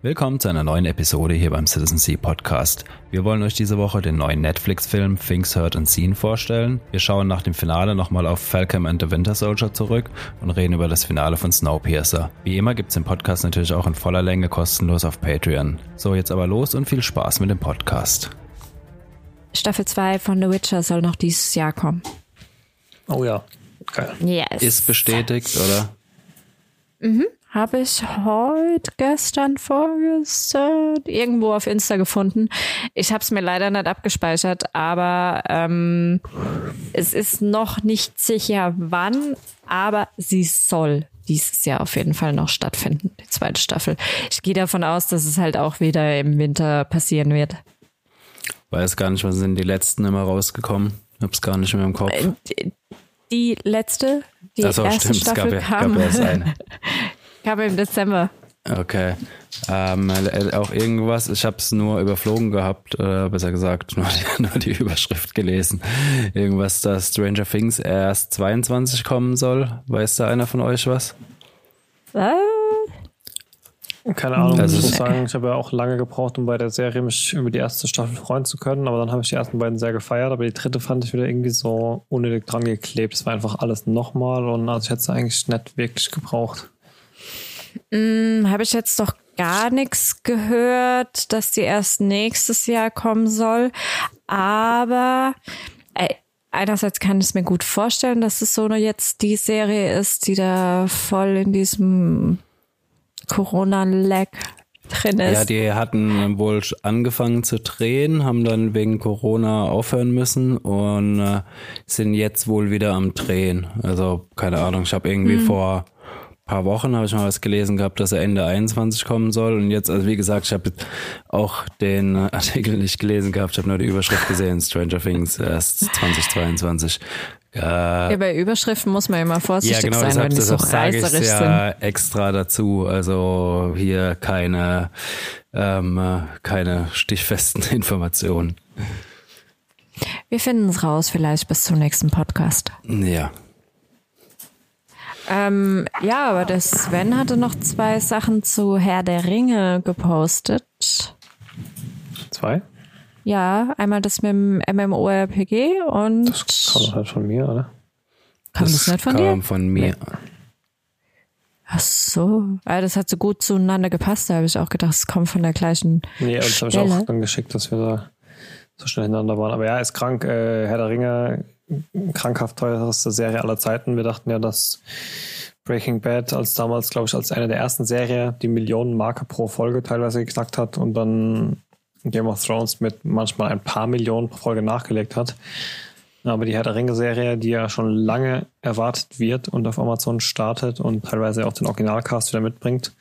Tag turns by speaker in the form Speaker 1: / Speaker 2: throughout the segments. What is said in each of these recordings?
Speaker 1: Willkommen zu einer neuen Episode hier beim Citizen Sea Podcast. Wir wollen euch diese Woche den neuen Netflix-Film Things Heard and Seen vorstellen. Wir schauen nach dem Finale nochmal auf Falcon and the Winter Soldier zurück und reden über das Finale von Snowpiercer. Wie immer gibt's den Podcast natürlich auch in voller Länge kostenlos auf Patreon. So, jetzt aber los und viel Spaß mit dem Podcast.
Speaker 2: Staffel 2 von The Witcher soll noch dieses Jahr kommen.
Speaker 3: Oh ja, geil.
Speaker 2: Yes.
Speaker 1: Ist bestätigt, oder?
Speaker 2: Mhm. Habe ich heute, gestern, vorgestern irgendwo auf Insta gefunden. Ich habe es mir leider nicht abgespeichert, aber ähm, es ist noch nicht sicher, wann, aber sie soll dieses Jahr auf jeden Fall noch stattfinden, die zweite Staffel. Ich gehe davon aus, dass es halt auch wieder im Winter passieren wird.
Speaker 1: Weiß gar nicht, wann sind die letzten immer rausgekommen? Hab's gar nicht mehr im Kopf.
Speaker 2: Äh, Die, letzte, die
Speaker 1: so,
Speaker 2: erste
Speaker 1: stimmt, es gab
Speaker 2: Staffel
Speaker 1: ja-
Speaker 2: kam,
Speaker 1: gab erst eine.
Speaker 2: kam im Dezember.
Speaker 1: Okay. Ähm, äh, auch irgendwas, ich habe es nur überflogen gehabt, äh, besser gesagt, nur die, nur die Überschrift gelesen. Irgendwas, dass Stranger Things erst 22 kommen soll. Weiß da einer von euch was?
Speaker 2: Was?
Speaker 3: Keine Ahnung,
Speaker 1: Also
Speaker 3: ich muss sagen, ich habe ja auch lange gebraucht, um bei der Serie mich über die erste Staffel freuen zu können, aber dann habe ich die ersten beiden sehr gefeiert, aber die dritte fand ich wieder irgendwie so unnötig dran geklebt. Es war einfach alles nochmal und also ich hätte es eigentlich nicht wirklich gebraucht.
Speaker 2: Hm, Habe ich jetzt doch gar nichts gehört, dass die erst nächstes Jahr kommen soll. Aber ey, einerseits kann ich es mir gut vorstellen, dass es so eine jetzt die Serie ist, die da voll in diesem Corona-Lag drin ist.
Speaker 1: Ja, die hatten wohl angefangen zu drehen, haben dann wegen Corona aufhören müssen und äh, sind jetzt wohl wieder am Drehen. Also keine Ahnung, ich habe irgendwie vor paar Wochen habe ich mal was gelesen gehabt, dass er Ende 21 kommen soll und jetzt, also wie gesagt, ich habe auch den äh, Artikel nicht gelesen gehabt, ich habe nur die Überschrift gesehen, Stranger Things erst 2022. Äh,
Speaker 2: ja, bei Überschriften muss man immer vorsichtig
Speaker 1: ja, genau,
Speaker 2: sein, wenn
Speaker 1: deshalb,
Speaker 2: die so reißerisch sind.
Speaker 1: ja extra dazu. Also hier keine, ähm, äh, keine stichfesten Informationen.
Speaker 2: Wir finden es raus, vielleicht bis zum nächsten Podcast.
Speaker 1: Ja.
Speaker 2: Ähm, ja, aber der Sven hatte noch zwei Sachen zu Herr der Ringe gepostet.
Speaker 3: Zwei?
Speaker 2: Ja, einmal das mit dem MMORPG und
Speaker 3: Das kommt halt von mir, oder?
Speaker 2: kam das, nicht von
Speaker 1: kam
Speaker 2: dir?
Speaker 1: von mir.
Speaker 2: Ach so, ah, das hat so gut zueinander gepasst. Da habe ich auch gedacht, es kommt von der gleichen
Speaker 3: Nee, aber das habe ich auch dann geschickt, dass wir da so schnell hintereinander waren. Aber ja, er ist krank. Äh, Herr der Ringe, krankhaft teuerste Serie aller Zeiten. Wir dachten ja, dass Breaking Bad als damals, glaube ich, als eine der ersten Serien die Millionenmarke pro Folge teilweise geknackt hat und dann Game of Thrones mit manchmal ein paar Millionen pro Folge nachgelegt hat. Aber die Herr der Ringe-Serie, die ja schon lange erwartet wird und auf Amazon startet und teilweise auch den Originalcast wieder mitbringt,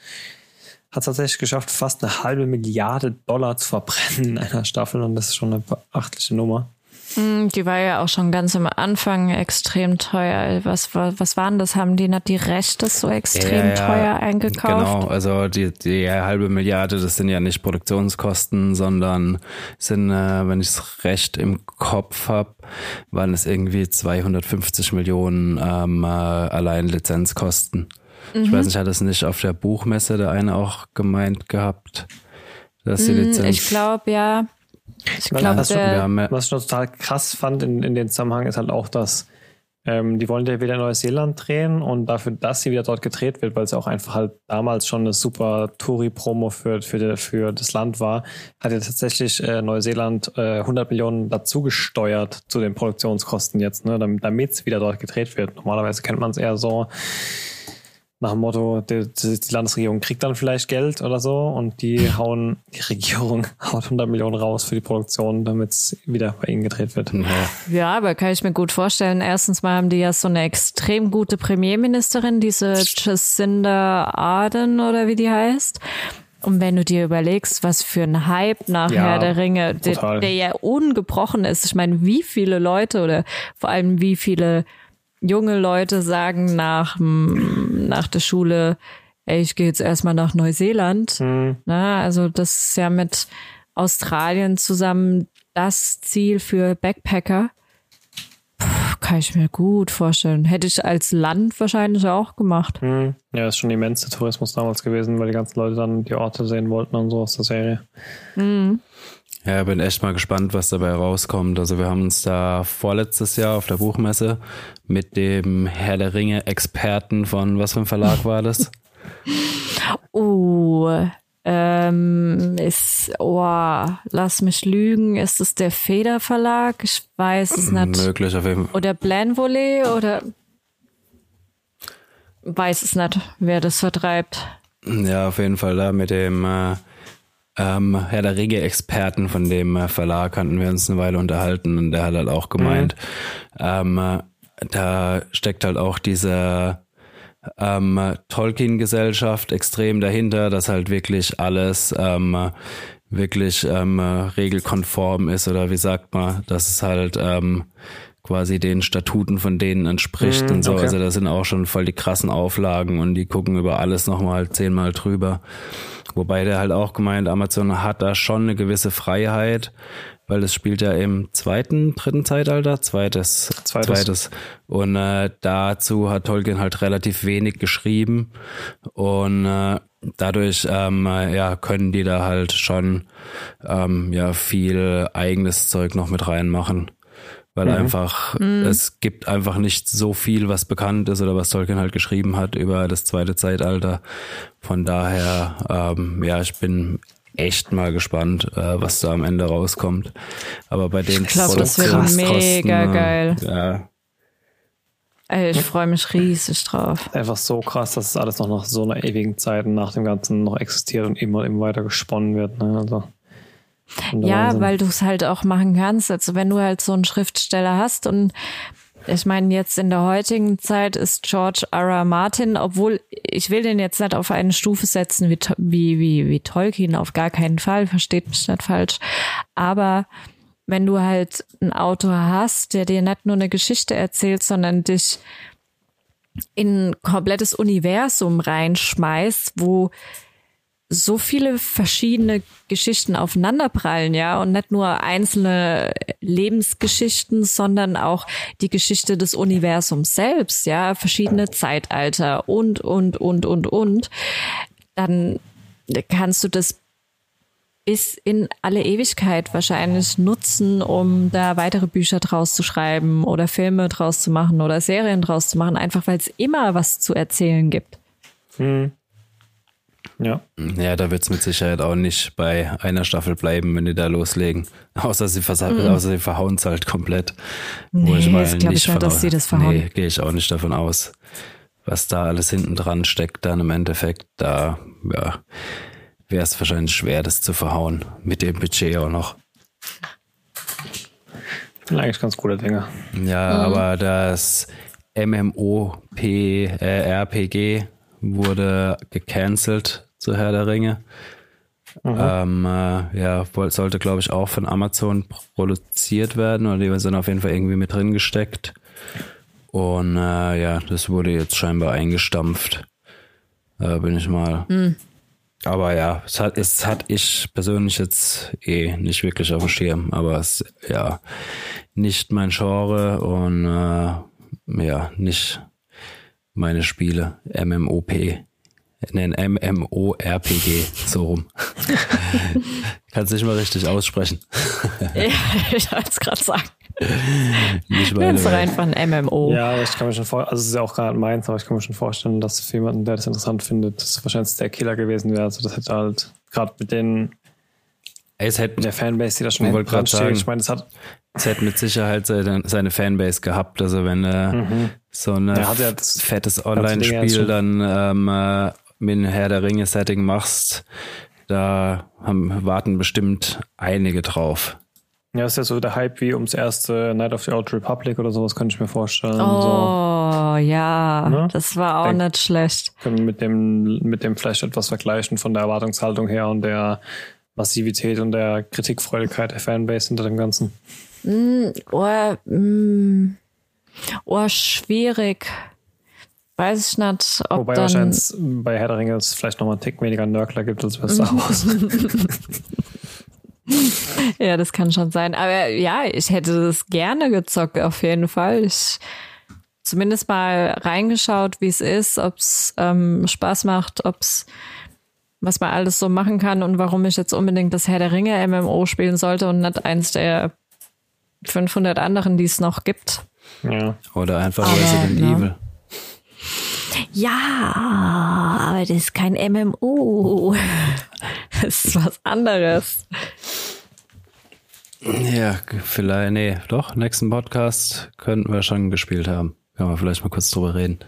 Speaker 3: hat es tatsächlich geschafft, fast eine halbe Milliarde Dollar zu verbrennen in einer Staffel und das ist schon eine beachtliche Nummer.
Speaker 2: Hm, Die war ja auch schon ganz am Anfang extrem teuer. Was, was, was waren das? Haben die nicht die Rechte so extrem
Speaker 1: Ja,
Speaker 2: teuer eingekauft?
Speaker 1: Genau, also die, die halbe Milliarde, das sind ja nicht Produktionskosten, sondern sind, äh, wenn ich es recht im Kopf habe, waren es irgendwie 250 Millionen ähm, äh, allein Lizenzkosten. Ich
Speaker 2: Mhm.
Speaker 1: weiß nicht, hat das nicht auf der Buchmesse der eine auch gemeint gehabt? Dass die
Speaker 2: Hm,
Speaker 1: Lizenz
Speaker 2: Ich glaube, ja. Ich glaube,
Speaker 1: haben ja,
Speaker 3: Was ich noch total krass fand in, in dem Zusammenhang ist halt auch, dass ähm, die wollen ja wieder in Neuseeland drehen und dafür, dass sie wieder dort gedreht wird, weil es auch einfach halt damals schon eine super Touri-Promo für, für, für das Land war, hat ja tatsächlich äh, Neuseeland äh, 100 Millionen dazugesteuert zu den Produktionskosten jetzt, ne, damit es wieder dort gedreht wird. Normalerweise kennt man es eher so, nach dem Motto, die, die Landesregierung kriegt dann vielleicht Geld oder so und die hauen, die Regierung haut 100 Millionen raus für die Produktion, damit es wieder bei ihnen gedreht wird.
Speaker 1: ja,
Speaker 2: ja, aber kann ich mir gut vorstellen. Erstens mal haben die ja so eine extrem gute Premierministerin, diese Jacinda Ardern oder wie die heißt. Und wenn du dir überlegst, was für ein Hype nach
Speaker 3: Ja,
Speaker 2: Herr der Ringe, der, der ja ungebrochen ist. Ich meine, wie viele Leute oder vor allem wie viele junge Leute sagen nach, nach der Schule, ey, ich gehe jetzt erstmal nach Neuseeland. Na, also das ist ja mit Australien zusammen das Ziel für Backpacker. Puh, kann ich mir gut vorstellen. Hätte ich als Land wahrscheinlich auch gemacht.
Speaker 3: Mhm. Ja, ist schon immens der Tourismus damals gewesen, weil die ganzen Leute dann die Orte sehen wollten und so aus der Serie.
Speaker 2: Mhm.
Speaker 1: Ja, bin echt mal gespannt, was dabei rauskommt. Also wir haben uns da vorletztes Jahr auf der Buchmesse mit dem Herr der Ringe Experten von was für ein Verlag war das?
Speaker 2: Oh, ähm, ist, oh, lass mich lügen, ist es der Feder Verlag? Ich weiß es nicht.
Speaker 1: Möglich auf jeden Fall.
Speaker 2: Oder Blanvolley oder weiß es nicht, wer das vertreibt.
Speaker 1: Ja, auf jeden Fall da mit dem äh, ähm, Herr der Ringe-Experten von dem äh, Verlag hatten wir uns eine Weile unterhalten und der hat halt auch gemeint, mhm. ähm, äh, da steckt halt auch diese ähm, Tolkien-Gesellschaft extrem dahinter, dass halt wirklich alles ähm, wirklich ähm, regelkonform ist oder wie sagt man, dass es halt ähm, quasi den Statuten von denen entspricht mm, und so. Okay. Also da sind auch schon voll die krassen Auflagen und die gucken über alles nochmal zehnmal drüber. Wobei der halt auch gemeint, Amazon hat da schon eine gewisse Freiheit, weil es spielt ja im zweiten, dritten Zeitalter, zweites, zweites. zweites. Und äh, dazu hat Tolkien halt relativ wenig geschrieben und äh, dadurch ähm, ja können die da halt schon ähm, ja viel eigenes Zeug noch mit reinmachen weil mhm. einfach mhm. es gibt einfach nicht so viel, was bekannt ist oder was Tolkien halt geschrieben hat über das zweite Zeitalter. Von daher, ähm, ja, ich bin echt mal gespannt, äh, was da am Ende rauskommt. Aber bei den
Speaker 2: ich glaube, das wird mega äh, geil.
Speaker 1: Ja.
Speaker 2: Ey, ich freue mich riesig drauf.
Speaker 3: Einfach so krass, dass es alles noch nach so einer ewigen Zeit nach dem Ganzen noch existiert und immer immer weiter gesponnen wird. Ne? Also.
Speaker 2: Ja, Wahnsinn. weil du es halt auch machen kannst. Also wenn du halt so einen Schriftsteller hast und ich meine, jetzt in der heutigen Zeit ist George R. R. Martin, obwohl ich will den jetzt nicht auf eine Stufe setzen wie, wie, wie, wie Tolkien, auf gar keinen Fall, versteht mich nicht falsch. Aber wenn du halt einen Autor hast, der dir nicht nur eine Geschichte erzählt, sondern dich in ein komplettes Universum reinschmeißt, wo so viele verschiedene Geschichten aufeinanderprallen, ja, und nicht nur einzelne Lebensgeschichten, sondern auch die Geschichte des Universums selbst, ja, verschiedene Zeitalter und, und, und, und, und, dann kannst du das bis in alle Ewigkeit wahrscheinlich nutzen, um da weitere Bücher draus zu schreiben oder Filme draus zu machen oder Serien draus zu machen, einfach weil es immer was zu erzählen gibt.
Speaker 3: Hm. Ja.
Speaker 1: Ja, da wird es mit Sicherheit auch nicht bei einer Staffel bleiben, wenn die da loslegen. Außer sie, mhm. außer sie verhauen es halt komplett.
Speaker 2: Nee, Wo ich mal nicht, ich nicht, dass sie das verhauen. Nee,
Speaker 1: gehe ich auch nicht davon aus. Was da alles hinten dran steckt, dann im Endeffekt, da ja, wäre es wahrscheinlich schwer, das zu verhauen. Mit dem Budget auch noch.
Speaker 3: Ich bin eigentlich ganz guter Dinger.
Speaker 1: Ja, mhm. aber das MMOP, äh, wurde gecancelt zu Herr der Ringe. Mhm. Ähm, äh, ja, sollte, glaube ich, auch von Amazon produziert werden oder die sind auf jeden Fall irgendwie mit drin gesteckt. Und äh, ja, das wurde jetzt scheinbar eingestampft. Äh, bin ich mal. Mhm. Aber ja, es hat, es hat ich persönlich jetzt eh nicht wirklich auf dem Schirm, aber es ja nicht mein Genre und äh, ja, nicht meine Spiele. MMOP. Nein, MMORPG, so rum. Kannst nicht mal richtig aussprechen.
Speaker 2: ja, ich wollte es gerade sagen. Nicht meine Nenn's doch einfach ein MMO.
Speaker 3: Ja, aber ich kann mir schon vorstellen, also es ist ja auch nicht meins, aber ich kann mir schon vorstellen, dass für jemanden, der das interessant findet, das wahrscheinlich der Killer gewesen wäre. Also das hätte halt gerade mit den
Speaker 1: es hätte,
Speaker 3: der Fanbase, die da schon
Speaker 1: dran steht. Ich meine, es hat es hätte mit Sicherheit seine, seine Fanbase gehabt. Also wenn du mhm. so ein ja, fettes Online-Spiel dann ähm, mit Herr der Ringe-Setting machst, da haben, warten bestimmt einige drauf.
Speaker 3: Ja, ist ja so der Hype wie ums erste Night of the Old Republic oder sowas, kann ich mir vorstellen.
Speaker 2: Oh, so. ja, ne? das war auch Denk, nicht schlecht.
Speaker 3: Können mit dem, mit dem vielleicht etwas vergleichen von der Erwartungshaltung her und der Massivität und der Kritikfreudigkeit der Fanbase hinter dem Ganzen.
Speaker 2: Mm, oh, mm, oh, schwierig. Weiß ich nicht, ob
Speaker 3: Wobei
Speaker 2: dann
Speaker 3: wahrscheinlich bei Herr der Ringe es vielleicht nochmal einen Tick weniger Nörgler gibt als bei Star Wars.
Speaker 2: ja, das kann schon sein. Aber ja, ich hätte das gerne gezockt, auf jeden Fall. Ich zumindest mal reingeschaut, wie es ist, ob es ähm, Spaß macht, ob es was man alles so machen kann und warum ich jetzt unbedingt das Herr der Ringe MMO spielen sollte und nicht eins der 500 anderen, die es noch gibt.
Speaker 3: Ja.
Speaker 1: Oder einfach Resident
Speaker 2: ja.
Speaker 1: Evil.
Speaker 2: Ja, aber das ist kein MMO. Das ist was anderes.
Speaker 1: Ja, vielleicht, nee, doch, nächsten Podcast könnten wir schon gespielt haben. Können wir vielleicht mal kurz drüber reden.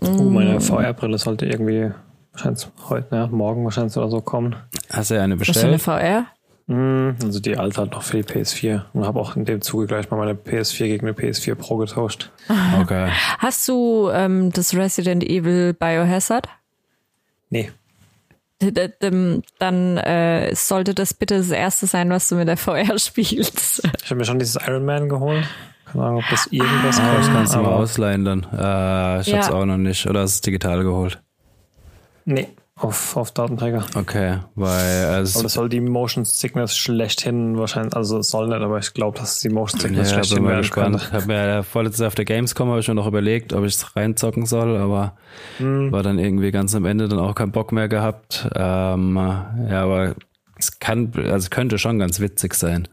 Speaker 3: Uh, meine VR-Brille sollte irgendwie wahrscheinlich heute, ja, morgen wahrscheinlich oder so kommen.
Speaker 1: Hast du eine
Speaker 2: Was für eine
Speaker 1: bestellt?
Speaker 2: VR?
Speaker 3: Mm, Also die alte halt noch für die PS4 und habe auch in dem Zuge gleich mal meine PS4 gegen eine PS4 Pro getauscht.
Speaker 1: Okay.
Speaker 2: Hast du ähm, das Resident Evil Biohazard?
Speaker 3: Nee,
Speaker 2: d- Dann äh, sollte das bitte das erste sein, was du mit der VR spielst.
Speaker 3: ich habe mir schon dieses Iron Man geholt. Keine Ahnung, ob das irgendwas
Speaker 1: Ah, das
Speaker 3: kann.
Speaker 1: kannst du mal ausleihen dann. Äh, ich
Speaker 2: Ja.
Speaker 1: hab's auch noch nicht. Oder hast du es digital geholt?
Speaker 3: Nee, auf, auf Datenträger.
Speaker 1: Okay, weil
Speaker 3: Aber
Speaker 1: also
Speaker 3: das soll die Motion Sickness schlechthin wahrscheinlich, also es soll nicht, aber ich glaube, dass es die Motion
Speaker 1: ja,
Speaker 3: Sickness
Speaker 1: bin
Speaker 3: schlechthin werden
Speaker 1: gespannt.
Speaker 3: könnte.
Speaker 1: Hab mir ja vorletztes auf der Gamescom habe ich mir noch überlegt, ob ich es reinzocken soll, aber
Speaker 3: Hm.
Speaker 1: war dann irgendwie ganz am Ende dann auch keinen Bock mehr gehabt. Ähm, ja, aber es kann, also es könnte schon ganz witzig sein.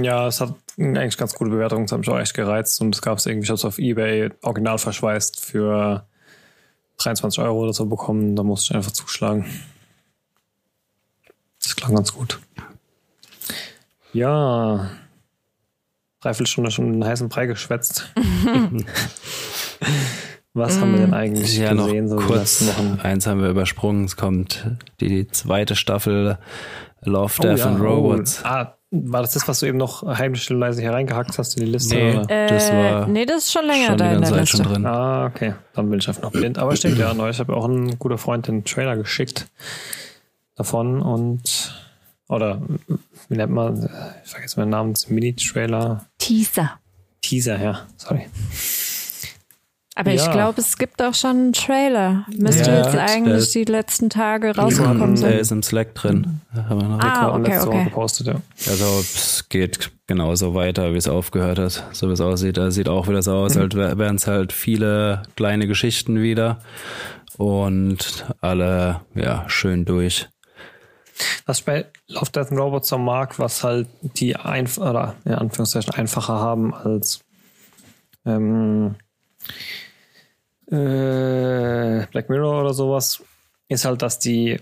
Speaker 3: Ja, es hat eigentlich ganz gute Bewertungen, das hat mich auch echt gereizt und es gab es irgendwie, ich habe es auf Ebay original verschweißt für 23 Euro oder so bekommen, da musste ich einfach zuschlagen. Das klang ganz gut. Ja, dreiviertel Stunde schon einen heißen Brei geschwätzt. Was haben wir denn eigentlich
Speaker 1: Ja, noch
Speaker 3: gesehen so die
Speaker 1: kurz, eins haben wir übersprungen, es kommt die zweite Staffel Love, Death
Speaker 3: ja,
Speaker 1: and Robots.
Speaker 3: Oh. Ah, war das das, was du eben noch heimlich und leise hier reingehackt hast in die Liste?
Speaker 1: Nee.
Speaker 3: Oder?
Speaker 1: Das war
Speaker 2: nee, das ist schon länger
Speaker 1: schon die
Speaker 2: da in der
Speaker 1: Zeit schon
Speaker 2: Liste.
Speaker 1: drin.
Speaker 3: Ah, okay. Dann bin ich einfach noch blind. Aber stimmt ja, neu. Ich habe auch ein guter Freund den Trailer geschickt davon und oder wie nennt man, ich vergesse meinen Namen, das Mini-Trailer.
Speaker 2: Teaser.
Speaker 3: Teaser, ja, sorry.
Speaker 2: Aber ich
Speaker 3: Ja.
Speaker 2: glaube, es gibt auch schon einen Trailer. Müsste
Speaker 1: Ja,
Speaker 2: jetzt
Speaker 1: der
Speaker 2: eigentlich
Speaker 1: ist-
Speaker 2: die letzten Tage rausgekommen
Speaker 1: Der
Speaker 2: sein.
Speaker 1: ist im Slack drin. Haben wir noch
Speaker 2: Ah, okay,
Speaker 3: letzte Woche
Speaker 2: okay.
Speaker 3: gepostet, ja.
Speaker 1: Also es geht genauso weiter, wie es aufgehört hat, so wie es aussieht. Er sieht auch wieder so aus, als wär- wären es halt viele kleine Geschichten wieder und alle ja schön durch.
Speaker 3: Was ich bei Love, Death and Robots so mag, was halt die einf oder in Anführungszeichen einfacher haben als ähm, äh, Black Mirror oder sowas, ist halt, dass die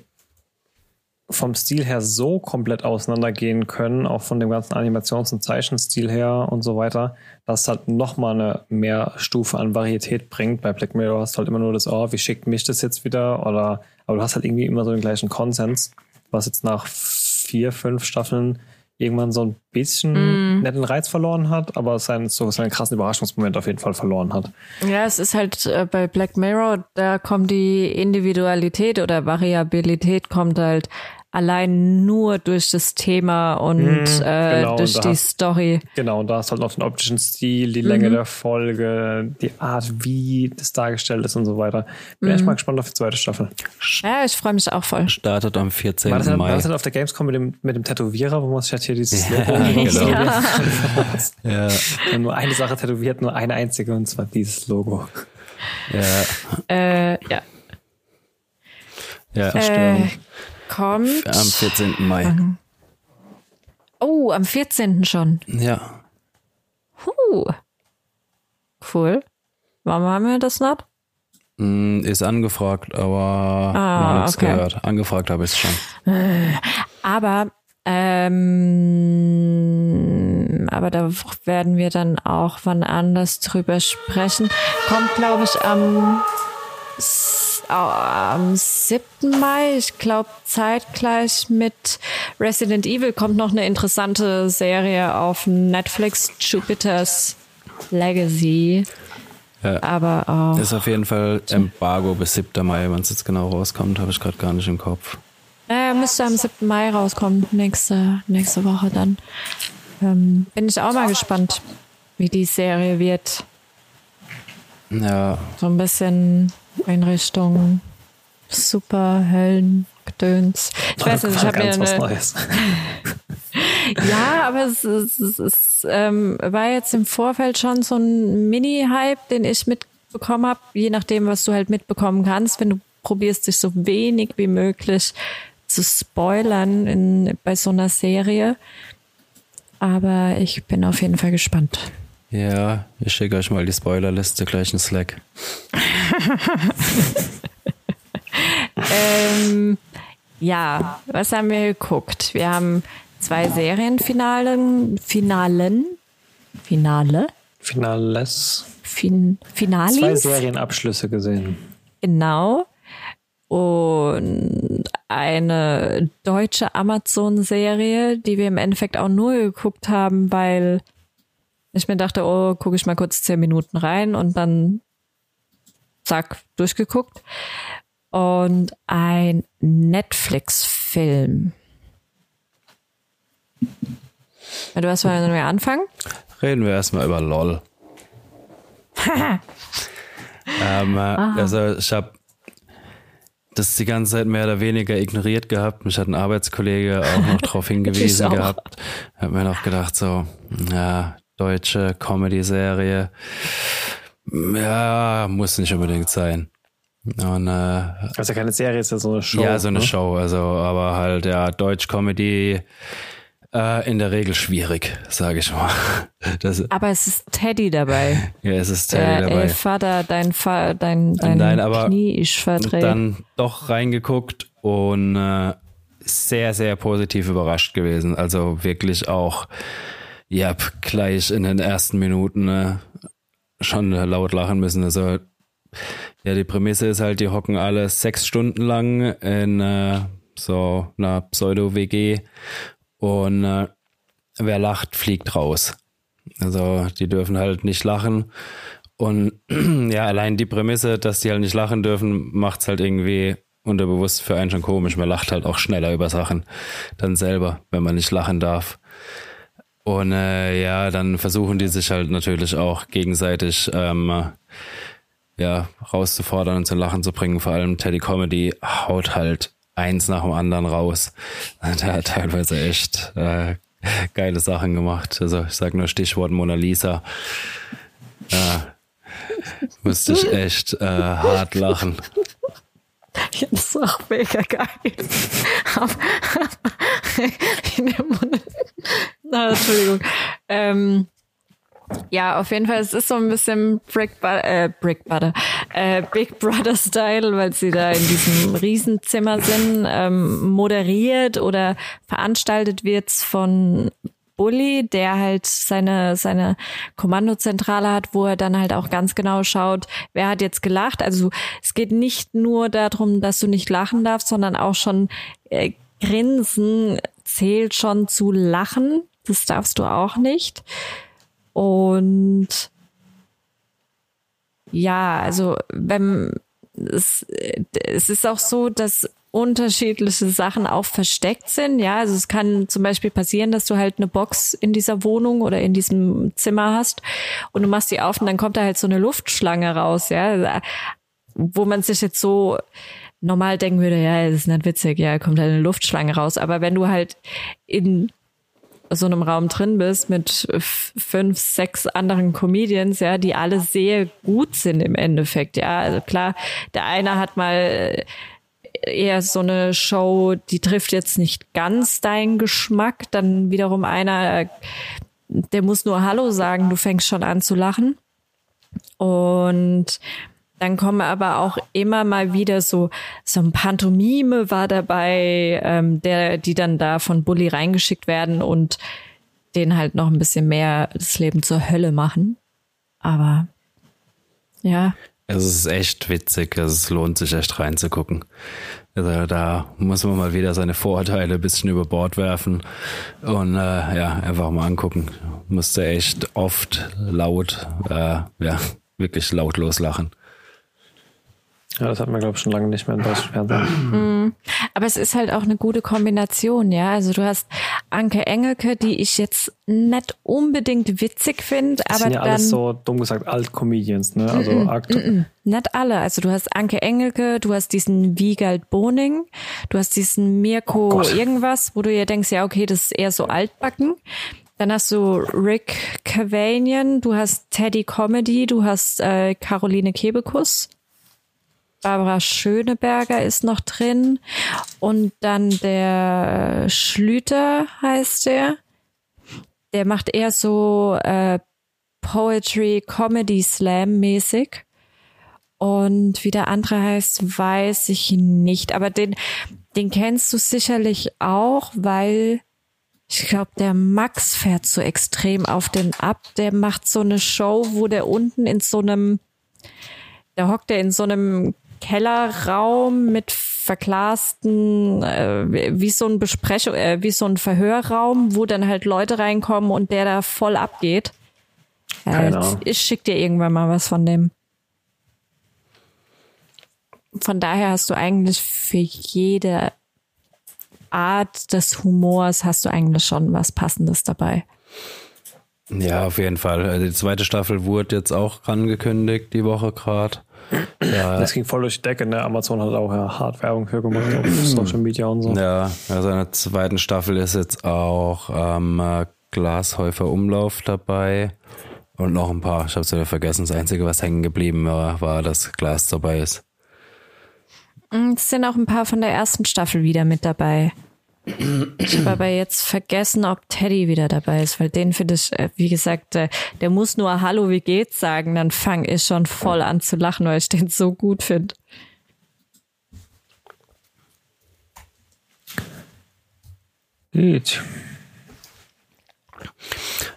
Speaker 3: vom Stil her so komplett auseinandergehen können, auch von dem ganzen Animations- und Zeichenstil her und so weiter, dass es halt nochmal eine mehr Stufe an Varietät bringt. Bei Black Mirror hast du halt immer nur das, oh, wie schickt mich das jetzt wieder? Oder, aber du hast halt irgendwie immer so den gleichen Konsens, was jetzt nach vier, fünf Staffeln irgendwann so ein bisschen netten Reiz verloren hat, aber seinen, so seinen krassen Überraschungsmoment auf jeden Fall verloren hat.
Speaker 2: Ja, es ist halt äh, bei Black Mirror, da kommt die Individualität oder Variabilität kommt halt allein nur durch das Thema und
Speaker 3: Mhm,
Speaker 2: äh,
Speaker 3: genau,
Speaker 2: durch
Speaker 3: und
Speaker 2: die
Speaker 3: hast-
Speaker 2: Story.
Speaker 3: Genau, und da ist halt noch den optischen Stil, die Länge der Folge, die Art, wie das dargestellt ist und so weiter. Bin echt mal gespannt auf die zweite Staffel.
Speaker 2: Ja, ich freue mich auch voll.
Speaker 1: Startet am 14.
Speaker 3: War das, war
Speaker 1: Mai.
Speaker 3: das denn auf der Gamescom mit dem, mit dem Tätowierer, wo man sich halt hier dieses Logo
Speaker 1: genau.
Speaker 2: Ja.
Speaker 1: Ja,
Speaker 3: nur eine Sache tätowiert, nur eine einzige, und zwar dieses Logo.
Speaker 1: ja,
Speaker 2: Äh, ja.
Speaker 1: ja.
Speaker 2: Äh, kommt.
Speaker 1: Am 14. Mai.
Speaker 2: Oh, am 14. schon.
Speaker 1: Ja.
Speaker 2: Huh. Cool. Warum haben wir das nicht?
Speaker 1: Mm, Ist angefragt, aber
Speaker 2: Ah,
Speaker 1: nichts
Speaker 2: okay.
Speaker 1: gehört. Angefragt habe ich es schon.
Speaker 2: Aber, ähm, aber da werden wir dann auch wann anders drüber sprechen. Kommt, glaube ich, am, am 7. Mai. Ich glaube, zeitgleich mit Resident Evil kommt noch eine interessante Serie auf Netflix, Jupiter's Legacy.
Speaker 1: Ja.
Speaker 2: Aber auch.
Speaker 1: Ist auf jeden Fall Embargo bis 7. Mai, wenn es jetzt genau rauskommt, habe ich gerade gar nicht im Kopf.
Speaker 2: Naja, müsste am 7. Mai rauskommen, nächste, nächste Woche dann. Ähm, bin ich auch mal gespannt, wie die Serie wird.
Speaker 1: Ja,
Speaker 2: So ein bisschen in Richtung Superhelden Gedöns. Ich weiß nicht, ich habe mir eine, Neues. ja, aber es, es, es, es ähm, war jetzt im Vorfeld schon so ein Mini-Hype, den ich mitbekommen habe, je nachdem, was du halt mitbekommen kannst, wenn du probierst, dich so wenig wie möglich zu spoilern in, bei so einer Serie. Aber ich bin auf jeden Fall gespannt.
Speaker 1: Ja, ich schicke euch mal die Spoilerliste gleich in Slack.
Speaker 2: Ähm, ja, was haben wir geguckt? Wir haben zwei Serienfinalen, Finalen, Finale,
Speaker 3: Finales,
Speaker 2: fin, Finalis.
Speaker 3: Zwei Serienabschlüsse gesehen.
Speaker 2: Genau. Und eine deutsche Amazon-Serie, die wir im Endeffekt auch nur geguckt haben, weil ich mir dachte, oh, gucke ich mal kurz zehn Minuten rein und dann zack, durchgeguckt. Und ein Netflix-Film. Du was wollen wir anfangen?
Speaker 1: Reden wir erstmal über LOL. ähm, äh, also ich habe das die ganze Zeit mehr oder weniger ignoriert gehabt. Mich hat ein Arbeitskollege auch noch darauf hingewiesen gehabt. Hab mir noch gedacht, so, ja, deutsche Comedy-Serie. Ja, muss nicht unbedingt sein. Und, äh,
Speaker 3: also keine Serie, ist ja so eine Show.
Speaker 1: Ja, so eine ne? Show, also aber halt ja Deutsch-Comedy äh, in der Regel schwierig, sage ich mal.
Speaker 2: Das, aber es ist Teddy dabei.
Speaker 1: ja, es ist Teddy
Speaker 2: der,
Speaker 1: dabei.
Speaker 2: Ey, Vater, dein, Fa dein, dein Nein, aber Knie ist verdreht.
Speaker 1: Dann doch reingeguckt und äh, sehr, sehr positiv überrascht gewesen. Also wirklich auch ja, gleich in den ersten Minuten äh, schon laut lachen müssen. Also ja, die Prämisse ist halt, die hocken alle sechs Stunden lang in äh, so einer Pseudo-WG und äh, wer lacht, fliegt raus. Also die dürfen halt nicht lachen. Und ja, allein die Prämisse, dass die halt nicht lachen dürfen, macht's halt irgendwie unterbewusst für einen schon komisch. Man lacht halt auch schneller über Sachen dann selber, wenn man nicht lachen darf. Und äh, ja, dann versuchen die sich halt natürlich auch gegenseitig ähm, ja, rauszufordern und zum Lachen zu bringen. Vor allem Teddy Comedy haut halt eins nach dem anderen raus. Der hat teilweise echt äh, geile Sachen gemacht. Also ich sag nur Stichwort Mona Lisa. Ja, musste ich echt äh, hart lachen.
Speaker 2: Ja, das ist auch mega geil. Na, Entschuldigung. Ähm, ja, auf jeden Fall, es ist so ein bisschen Brick, Butter, äh, Brick Butter, äh, Big Brother Style, weil sie da in diesem Riesenzimmer sind. Ähm, moderiert oder veranstaltet wird's von Bully, der halt seine, seine Kommandozentrale hat, wo er dann halt auch ganz genau schaut, wer hat jetzt gelacht. Also es geht nicht nur darum, dass du nicht lachen darfst, sondern auch schon äh, Grinsen zählt schon zu lachen. Das darfst du auch nicht. Und ja, also wenn es, es ist auch so, dass unterschiedliche Sachen auch versteckt sind. Ja, also es kann zum Beispiel passieren, dass du halt eine Box in dieser Wohnung oder in diesem Zimmer hast und du machst die auf und dann kommt da halt so eine Luftschlange raus. Ja, wo man sich jetzt so normal denken würde, ja, das ist nicht witzig, ja, kommt halt eine Luftschlange raus. Aber wenn du halt in so einem Raum drin bist mit fünf, sechs anderen Comedians, ja, die alle sehr gut sind im Endeffekt, ja. Also klar, der eine hat mal eher so eine Show, die trifft jetzt nicht ganz deinen Geschmack, dann wiederum einer, der muss nur Hallo sagen, du fängst schon an zu lachen. Und dann kommen aber auch immer mal wieder so, so ein Pantomime war dabei, ähm, der, die dann da von Bully reingeschickt werden und den halt noch ein bisschen mehr das Leben zur Hölle machen. Aber ja.
Speaker 1: Es ist echt witzig, es lohnt sich echt reinzugucken. Also da muss man mal wieder seine Vorurteile ein bisschen über Bord werfen und äh, ja, einfach mal angucken. Musste echt oft laut, äh, ja, wirklich lautlos lachen.
Speaker 3: Ja, das hat man, glaube ich, schon lange nicht mehr im deutschen Fernsehen.
Speaker 2: Mhm. Aber es ist halt auch eine gute Kombination, ja. Also du hast Anke Engelke, die ich jetzt nicht unbedingt witzig finde, aber
Speaker 3: sind ja
Speaker 2: dann
Speaker 3: alles so, dumm gesagt, Alt-Comedians, ne? Also Akt
Speaker 2: nicht alle. Also du hast Anke Engelke, du hast diesen Wiegald Boning, du hast diesen Mirko
Speaker 3: Oh
Speaker 2: irgendwas, wo du dir denkst, ja, okay, das ist eher so altbacken. Dann hast du Rick Cavanian, du hast Teddy Comedy, du hast äh, Caroline Kebekus. Barbara Schöneberger ist noch drin. Und dann der Schlüter heißt der. Der macht eher so äh, Poetry, Comedy Slam mäßig. Und wie der andere heißt, weiß ich nicht. Aber den, den kennst du sicherlich auch, weil ich glaube, der Max fährt so extrem auf den ab. Der macht so eine Show, wo der unten in so einem, da hockt er in so einem Kellerraum mit verglasten, äh, wie so ein Besprechung, äh, wie so ein Verhörraum, wo dann halt Leute reinkommen und der da voll abgeht.
Speaker 3: Keine Ahnung.
Speaker 2: ich schick dir irgendwann mal was von dem. Von daher hast du eigentlich für jede Art des Humors hast du eigentlich schon was Passendes dabei.
Speaker 1: Ja, auf jeden Fall. Also die zweite Staffel wurde jetzt auch angekündigt, die Woche gerade. Ja,
Speaker 3: Das ging voll durch die Decke, ne? Amazon hat auch ja hart Werbung für gemacht auf Social Media und so.
Speaker 1: ja, also in der zweiten Staffel ist jetzt auch ähm, äh, Glashäufer Umlauf dabei und noch ein paar. Ich habe es wieder vergessen. Das Einzige, was hängen geblieben war, war, dass Glas dabei ist.
Speaker 2: Mm, Es sind auch ein paar von der ersten Staffel wieder mit dabei. Ich habe aber jetzt vergessen, ob Teddy wieder dabei ist, weil den finde ich, äh, wie gesagt, äh, der muss nur Hallo, wie geht's sagen, dann fange ich schon voll an zu lachen, weil ich den so gut finde.
Speaker 3: Gut.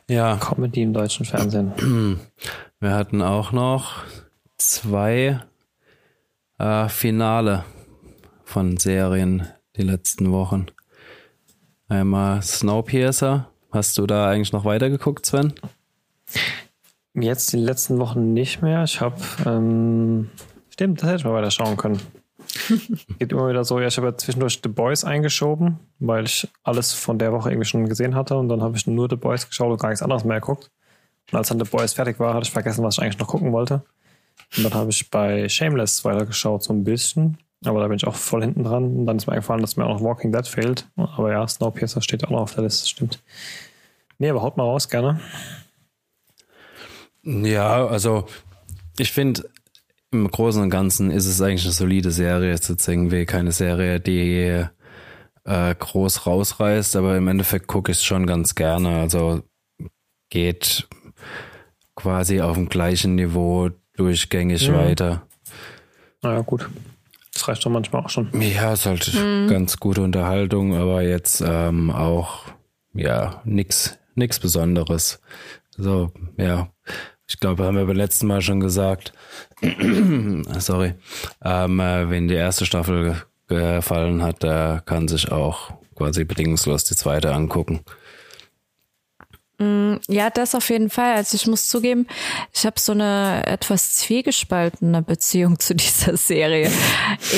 Speaker 1: Ja,
Speaker 3: Comedy im deutschen Fernsehen.
Speaker 1: wir hatten auch noch zwei äh, Finale von Serien die letzten Wochen. Einmal Snowpiercer. Hast du da eigentlich noch weitergeguckt, Sven?
Speaker 3: Jetzt die letzten Wochen nicht mehr. Ich habe, ähm, stimmt, das hätte ich mal weiter schauen können. Geht immer wieder so, ja, ich habe ja zwischendurch The Boys eingeschoben, weil ich alles von der Woche irgendwie schon gesehen hatte und dann habe ich nur The Boys geschaut und gar nichts anderes mehr geguckt. Und als dann The Boys fertig war, hatte ich vergessen, was ich eigentlich noch gucken wollte. Und dann habe ich bei Shameless weitergeschaut, so ein bisschen. Aber da bin ich auch voll hinten dran. Und dann ist mir eingefallen, dass mir auch noch Walking Dead fehlt. Aber ja, Snowpiercer steht auch noch auf der Liste, stimmt. Nee, aber haut mal raus, gerne.
Speaker 1: Ja, also ich finde, im Großen und Ganzen ist es eigentlich eine solide Serie. Es ist irgendwie keine Serie, die äh, groß rausreißt, aber im Endeffekt gucke ich es schon ganz gerne. Also geht quasi auf dem gleichen Niveau durchgängig
Speaker 3: Mhm.
Speaker 1: weiter.
Speaker 3: Naja, gut. Das reicht doch manchmal auch schon.
Speaker 1: Ja, ist halt ganz gute Unterhaltung, aber jetzt ähm, auch ja nix nix Besonderes. So ja, ich glaube, haben wir beim letzten Mal schon gesagt. Sorry, ähm, äh, wenn die erste Staffel ge- gefallen hat, der kann sich auch quasi bedingungslos die zweite angucken.
Speaker 2: Ja, das auf jeden Fall. Also ich muss zugeben, ich habe so eine etwas zwiegespaltene Beziehung zu dieser Serie.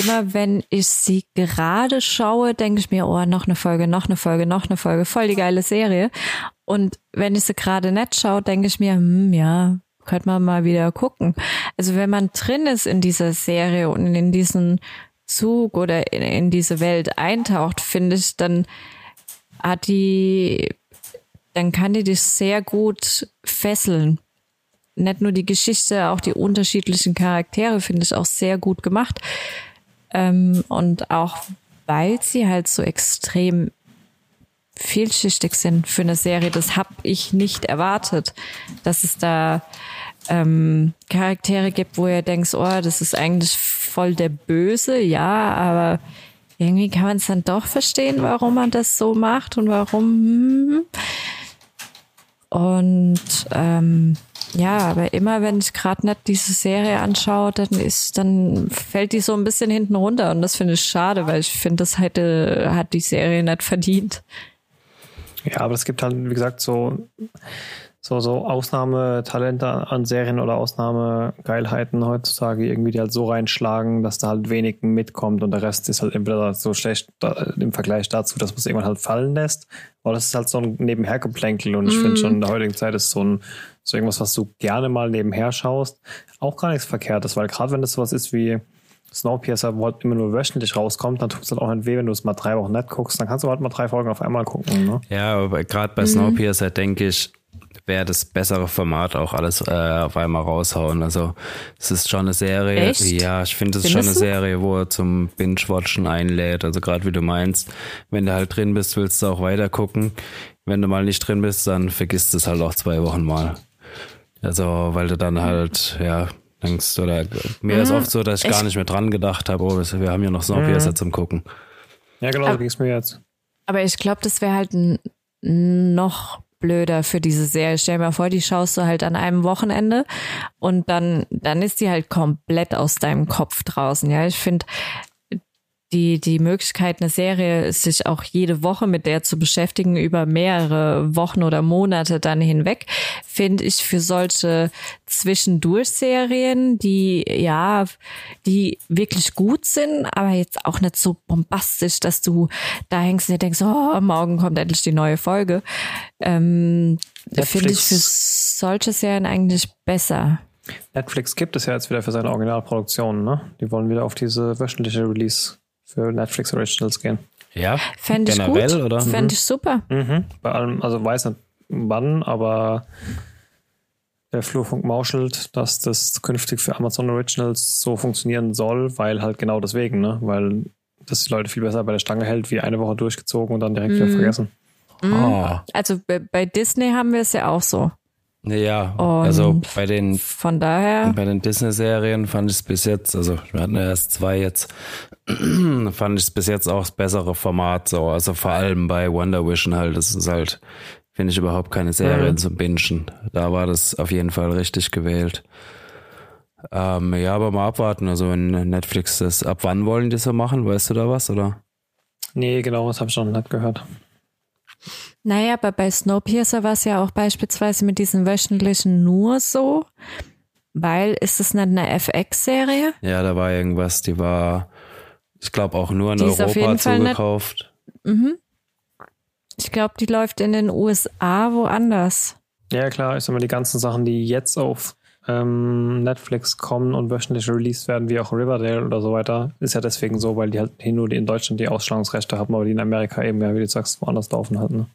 Speaker 2: Immer wenn ich sie gerade schaue, denke ich mir, oh, noch eine Folge, noch eine Folge, noch eine Folge, voll die geile Serie. Und wenn ich sie gerade nicht schaue, denke ich mir, hm, ja, könnte man mal wieder gucken. Also wenn man drin ist in dieser Serie und in diesen Zug oder in, in diese Welt eintaucht, finde ich, dann hat die dann kann die dich sehr gut fesseln. Nicht nur die Geschichte, auch die unterschiedlichen Charaktere finde ich auch sehr gut gemacht. Ähm, und auch weil sie halt so extrem vielschichtig sind für eine Serie, das habe ich nicht erwartet, dass es da ähm, Charaktere gibt, wo ihr denkt, oh, das ist eigentlich voll der Böse, ja, aber irgendwie kann man es dann doch verstehen, warum man das so macht und warum. Hm. Und ähm, ja, aber immer wenn ich gerade nicht diese Serie anschaue, dann ist, dann fällt die so ein bisschen hinten runter und das finde ich schade, weil ich finde, das hätte hat die Serie nicht verdient.
Speaker 3: Ja, aber es gibt halt, wie gesagt, so so, so Ausnahmetalente an Serien oder Ausnahmegeilheiten heutzutage irgendwie, die halt so reinschlagen, dass da halt wenig mitkommt und der Rest ist halt entweder so schlecht da, im Vergleich dazu, dass man es irgendwann halt fallen lässt. Aber das ist halt so ein Nebenhergeplänkel und ich mm. finde schon in der heutigen Zeit ist so ein so irgendwas, was du gerne mal nebenher schaust, auch gar nichts Verkehrtes, weil gerade wenn das sowas ist wie Snowpiercer, wo halt immer nur wöchentlich rauskommt, dann tut es halt auch nicht weh, wenn du es mal drei Wochen nicht guckst, dann kannst du halt mal drei Folgen auf einmal gucken. Ne?
Speaker 1: Ja, aber gerade bei mhm. Snowpiercer denke ich, wäre das bessere Format auch alles äh, auf einmal raushauen. Also es ist schon eine Serie.
Speaker 2: Echt?
Speaker 1: Ja, ich finde es ist schon eine Serie, wo er zum Binge-Watchen einlädt. Also gerade wie du meinst, wenn du halt drin bist, willst du auch weiter gucken. Wenn du mal nicht drin bist, dann vergisst es halt auch zwei Wochen mal. Also weil du dann halt, ja, denkst, oder mir mhm. ist oft so, dass ich, ich, gar nicht mehr dran gedacht habe, oh, wir haben ja noch Snowpiercer mhm. zum Gucken.
Speaker 3: Ja, genau, so ging es mir jetzt.
Speaker 2: Aber ich glaube, das wäre halt noch blöder für diese Serie. Stell dir mal vor, die schaust du halt an einem Wochenende und dann, dann ist die halt komplett aus deinem Kopf draußen. Ja, ich finde, die, die Möglichkeit, eine Serie sich auch jede Woche mit der zu beschäftigen, über mehrere Wochen oder Monate dann hinweg, finde ich für solche Zwischendurch-Serien, die, ja, die wirklich gut sind, aber jetzt auch nicht so bombastisch, dass du da hängst und dir denkst, oh, morgen kommt endlich die neue Folge, ähm, finde ich für solche Serien eigentlich besser.
Speaker 3: Netflix gibt es ja jetzt wieder für seine Originalproduktionen, ne? Die wollen wieder auf diese wöchentliche Release für Netflix Originals gehen.
Speaker 1: Ja,
Speaker 2: fände ich generell, gut. oder? Fände ich super.
Speaker 3: Mhm. Bei allem, also weiß nicht wann, aber der Flurfunk mauschelt, dass das künftig für Amazon Originals so funktionieren soll, weil halt genau deswegen, ne? Weil das die Leute viel besser bei der Stange hält, wie eine Woche durchgezogen und dann direkt mm. wieder mhm. vergessen.
Speaker 2: Oh. Also bei Disney haben wir es ja auch so.
Speaker 1: Ja, und also bei den
Speaker 2: von daher
Speaker 1: bei den Disney-Serien fand ich es bis jetzt, also wir hatten ja erst zwei jetzt, fand ich es bis jetzt auch das bessere Format so. Also vor allem bei Wonder Vision halt, das ist halt, finde ich überhaupt keine Serien mhm. zum Bingen. Da war das auf jeden Fall richtig gewählt. Ähm, ja, aber mal abwarten. Also wenn Netflix das, ab wann wollen die so machen? Weißt du da was, oder?
Speaker 3: Nee, genau, das habe ich noch nicht gehört.
Speaker 2: Naja, aber bei Snowpiercer war es ja auch beispielsweise mit diesen wöchentlichen nur so, weil ist es nicht eine FX-Serie?
Speaker 1: Ja, da war irgendwas, die war, ich glaube, auch nur in die Europa zugekauft.
Speaker 2: Mhm. Ich glaube, die läuft in den USA woanders.
Speaker 3: Ja, klar, ich sag mal, die ganzen Sachen, die jetzt auf ähm, Netflix kommen und wöchentlich released werden, wie auch Riverdale oder so weiter, ist ja deswegen so, weil die halt hier nur in Deutschland die Ausstrahlungsrechte haben, aber die in Amerika eben, ja, wie du sagst, woanders laufen halt, ne?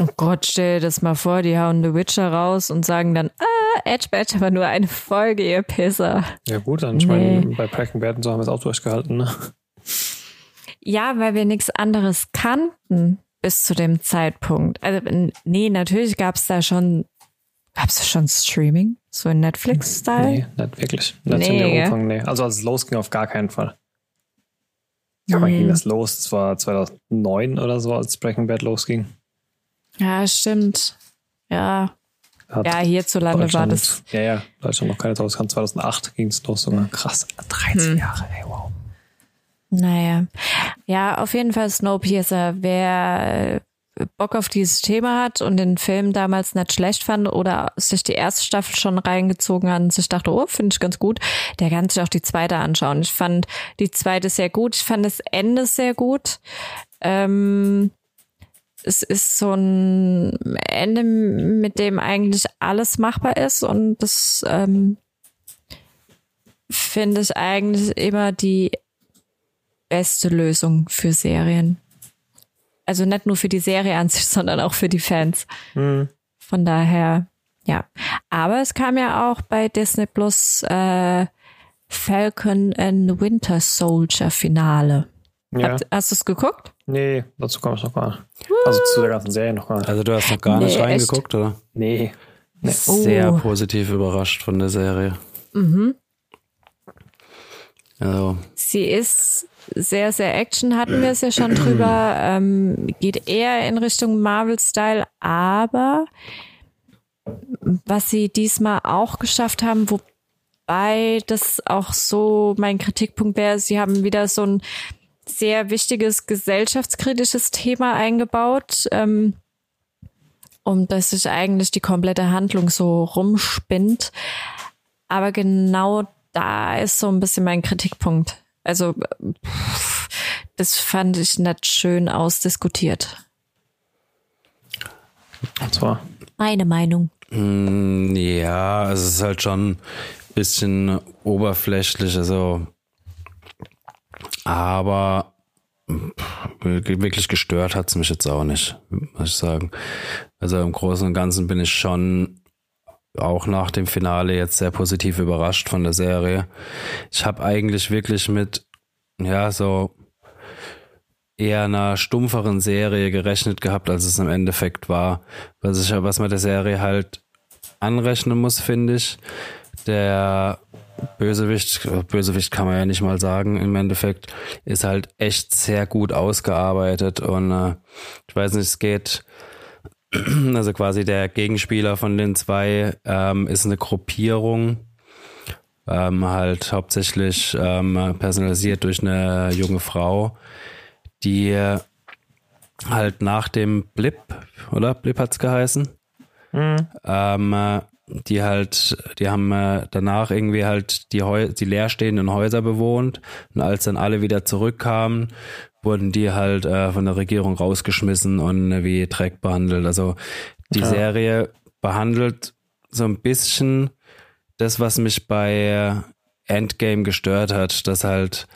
Speaker 2: Oh Gott, stell dir das mal vor, die hauen The Witcher raus und sagen dann, ah, Edge Badge, aber nur eine Folge, ihr Pisser.
Speaker 3: Ja gut, dann, ich nee. meine, bei Breaking Bad und so haben wir es auch durchgehalten, ne?
Speaker 2: Ja, weil wir nichts anderes kannten bis zu dem Zeitpunkt. Also, nee, natürlich gab es da schon, gab es schon Streaming? So in Netflix-Style?
Speaker 3: Nee, nicht wirklich. Nicht nee, in dem Umfang, nee. Also als es losging, auf gar keinen Fall. Ja, wann ging das los? Das war 2009 oder so, als Breaking Bad losging.
Speaker 2: Ja, stimmt. Ja. Hat ja, hierzulande war das.
Speaker 3: Ja, ja, Deutschland noch keine rauskam. 2008 ging es los sogar. Krass, 13 hm. Jahre, ey, wow.
Speaker 2: Naja. Ja, auf jeden Fall Snowpiercer. Wer äh, Bock auf dieses Thema hat und den Film damals nicht schlecht fand oder sich die erste Staffel schon reingezogen hat und sich dachte, oh, finde ich ganz gut, der kann sich auch die zweite anschauen. Ich fand die zweite sehr gut. Ich fand das Ende sehr gut. Ähm, es ist so ein Ende, mit dem eigentlich alles machbar ist und das ähm, finde ich eigentlich immer die beste Lösung für Serien. Also nicht nur für die Serie an sich, sondern auch für die Fans. Mhm. Von daher, ja. Aber es kam ja auch bei Disney Plus äh, Falcon and Winter Soldier Finale. Ja. Hat, hast du es geguckt?
Speaker 3: Nee, dazu komme ich noch gar nicht. Also zu der ganzen Serie noch gar nicht.
Speaker 1: Also du hast noch gar nee, nicht reingeguckt, oder?
Speaker 3: Nee.
Speaker 1: nee. Sehr oh. positiv überrascht von der Serie.
Speaker 2: Mhm.
Speaker 1: Also.
Speaker 2: Sie ist sehr, sehr Action, hatten wir es ja schon drüber. Ähm, geht eher in Richtung Marvel-Style, aber was sie diesmal auch geschafft haben, wobei das auch so mein Kritikpunkt wäre, sie haben wieder so ein sehr wichtiges gesellschaftskritisches Thema eingebaut. Ähm, um das sich eigentlich die komplette Handlung so rumspinnt. Aber genau da ist so ein bisschen mein Kritikpunkt. Also das fand ich nicht schön ausdiskutiert.
Speaker 3: Und zwar?
Speaker 2: Meine Meinung.
Speaker 1: Mm, ja, es ist halt schon ein bisschen oberflächlich, also aber wirklich gestört hat es mich jetzt auch nicht, muss ich sagen. Also im Großen und Ganzen bin ich schon auch nach dem Finale jetzt sehr positiv überrascht von der Serie. Ich habe eigentlich wirklich mit, ja, so eher einer stumpferen Serie gerechnet gehabt, als es im Endeffekt war. Was, ich, was man der Serie halt anrechnen muss, finde ich. Der Bösewicht, Bösewicht kann man ja nicht mal sagen, im Endeffekt, ist halt echt sehr gut ausgearbeitet und äh, ich weiß nicht, es geht, also quasi der Gegenspieler von den zwei ähm, ist eine Gruppierung, ähm, halt hauptsächlich ähm, personalisiert durch eine junge Frau, die halt nach dem Blip, oder? Blip hat's geheißen? Mhm. Ähm, äh, die halt, die haben äh, danach irgendwie halt die, Heu die leerstehenden Häuser bewohnt und als dann alle wieder zurückkamen, wurden die halt äh, von der Regierung rausgeschmissen und äh, wie Dreck behandelt. Also die ja. Serie behandelt so ein bisschen das, was mich bei Endgame gestört hat, dass halt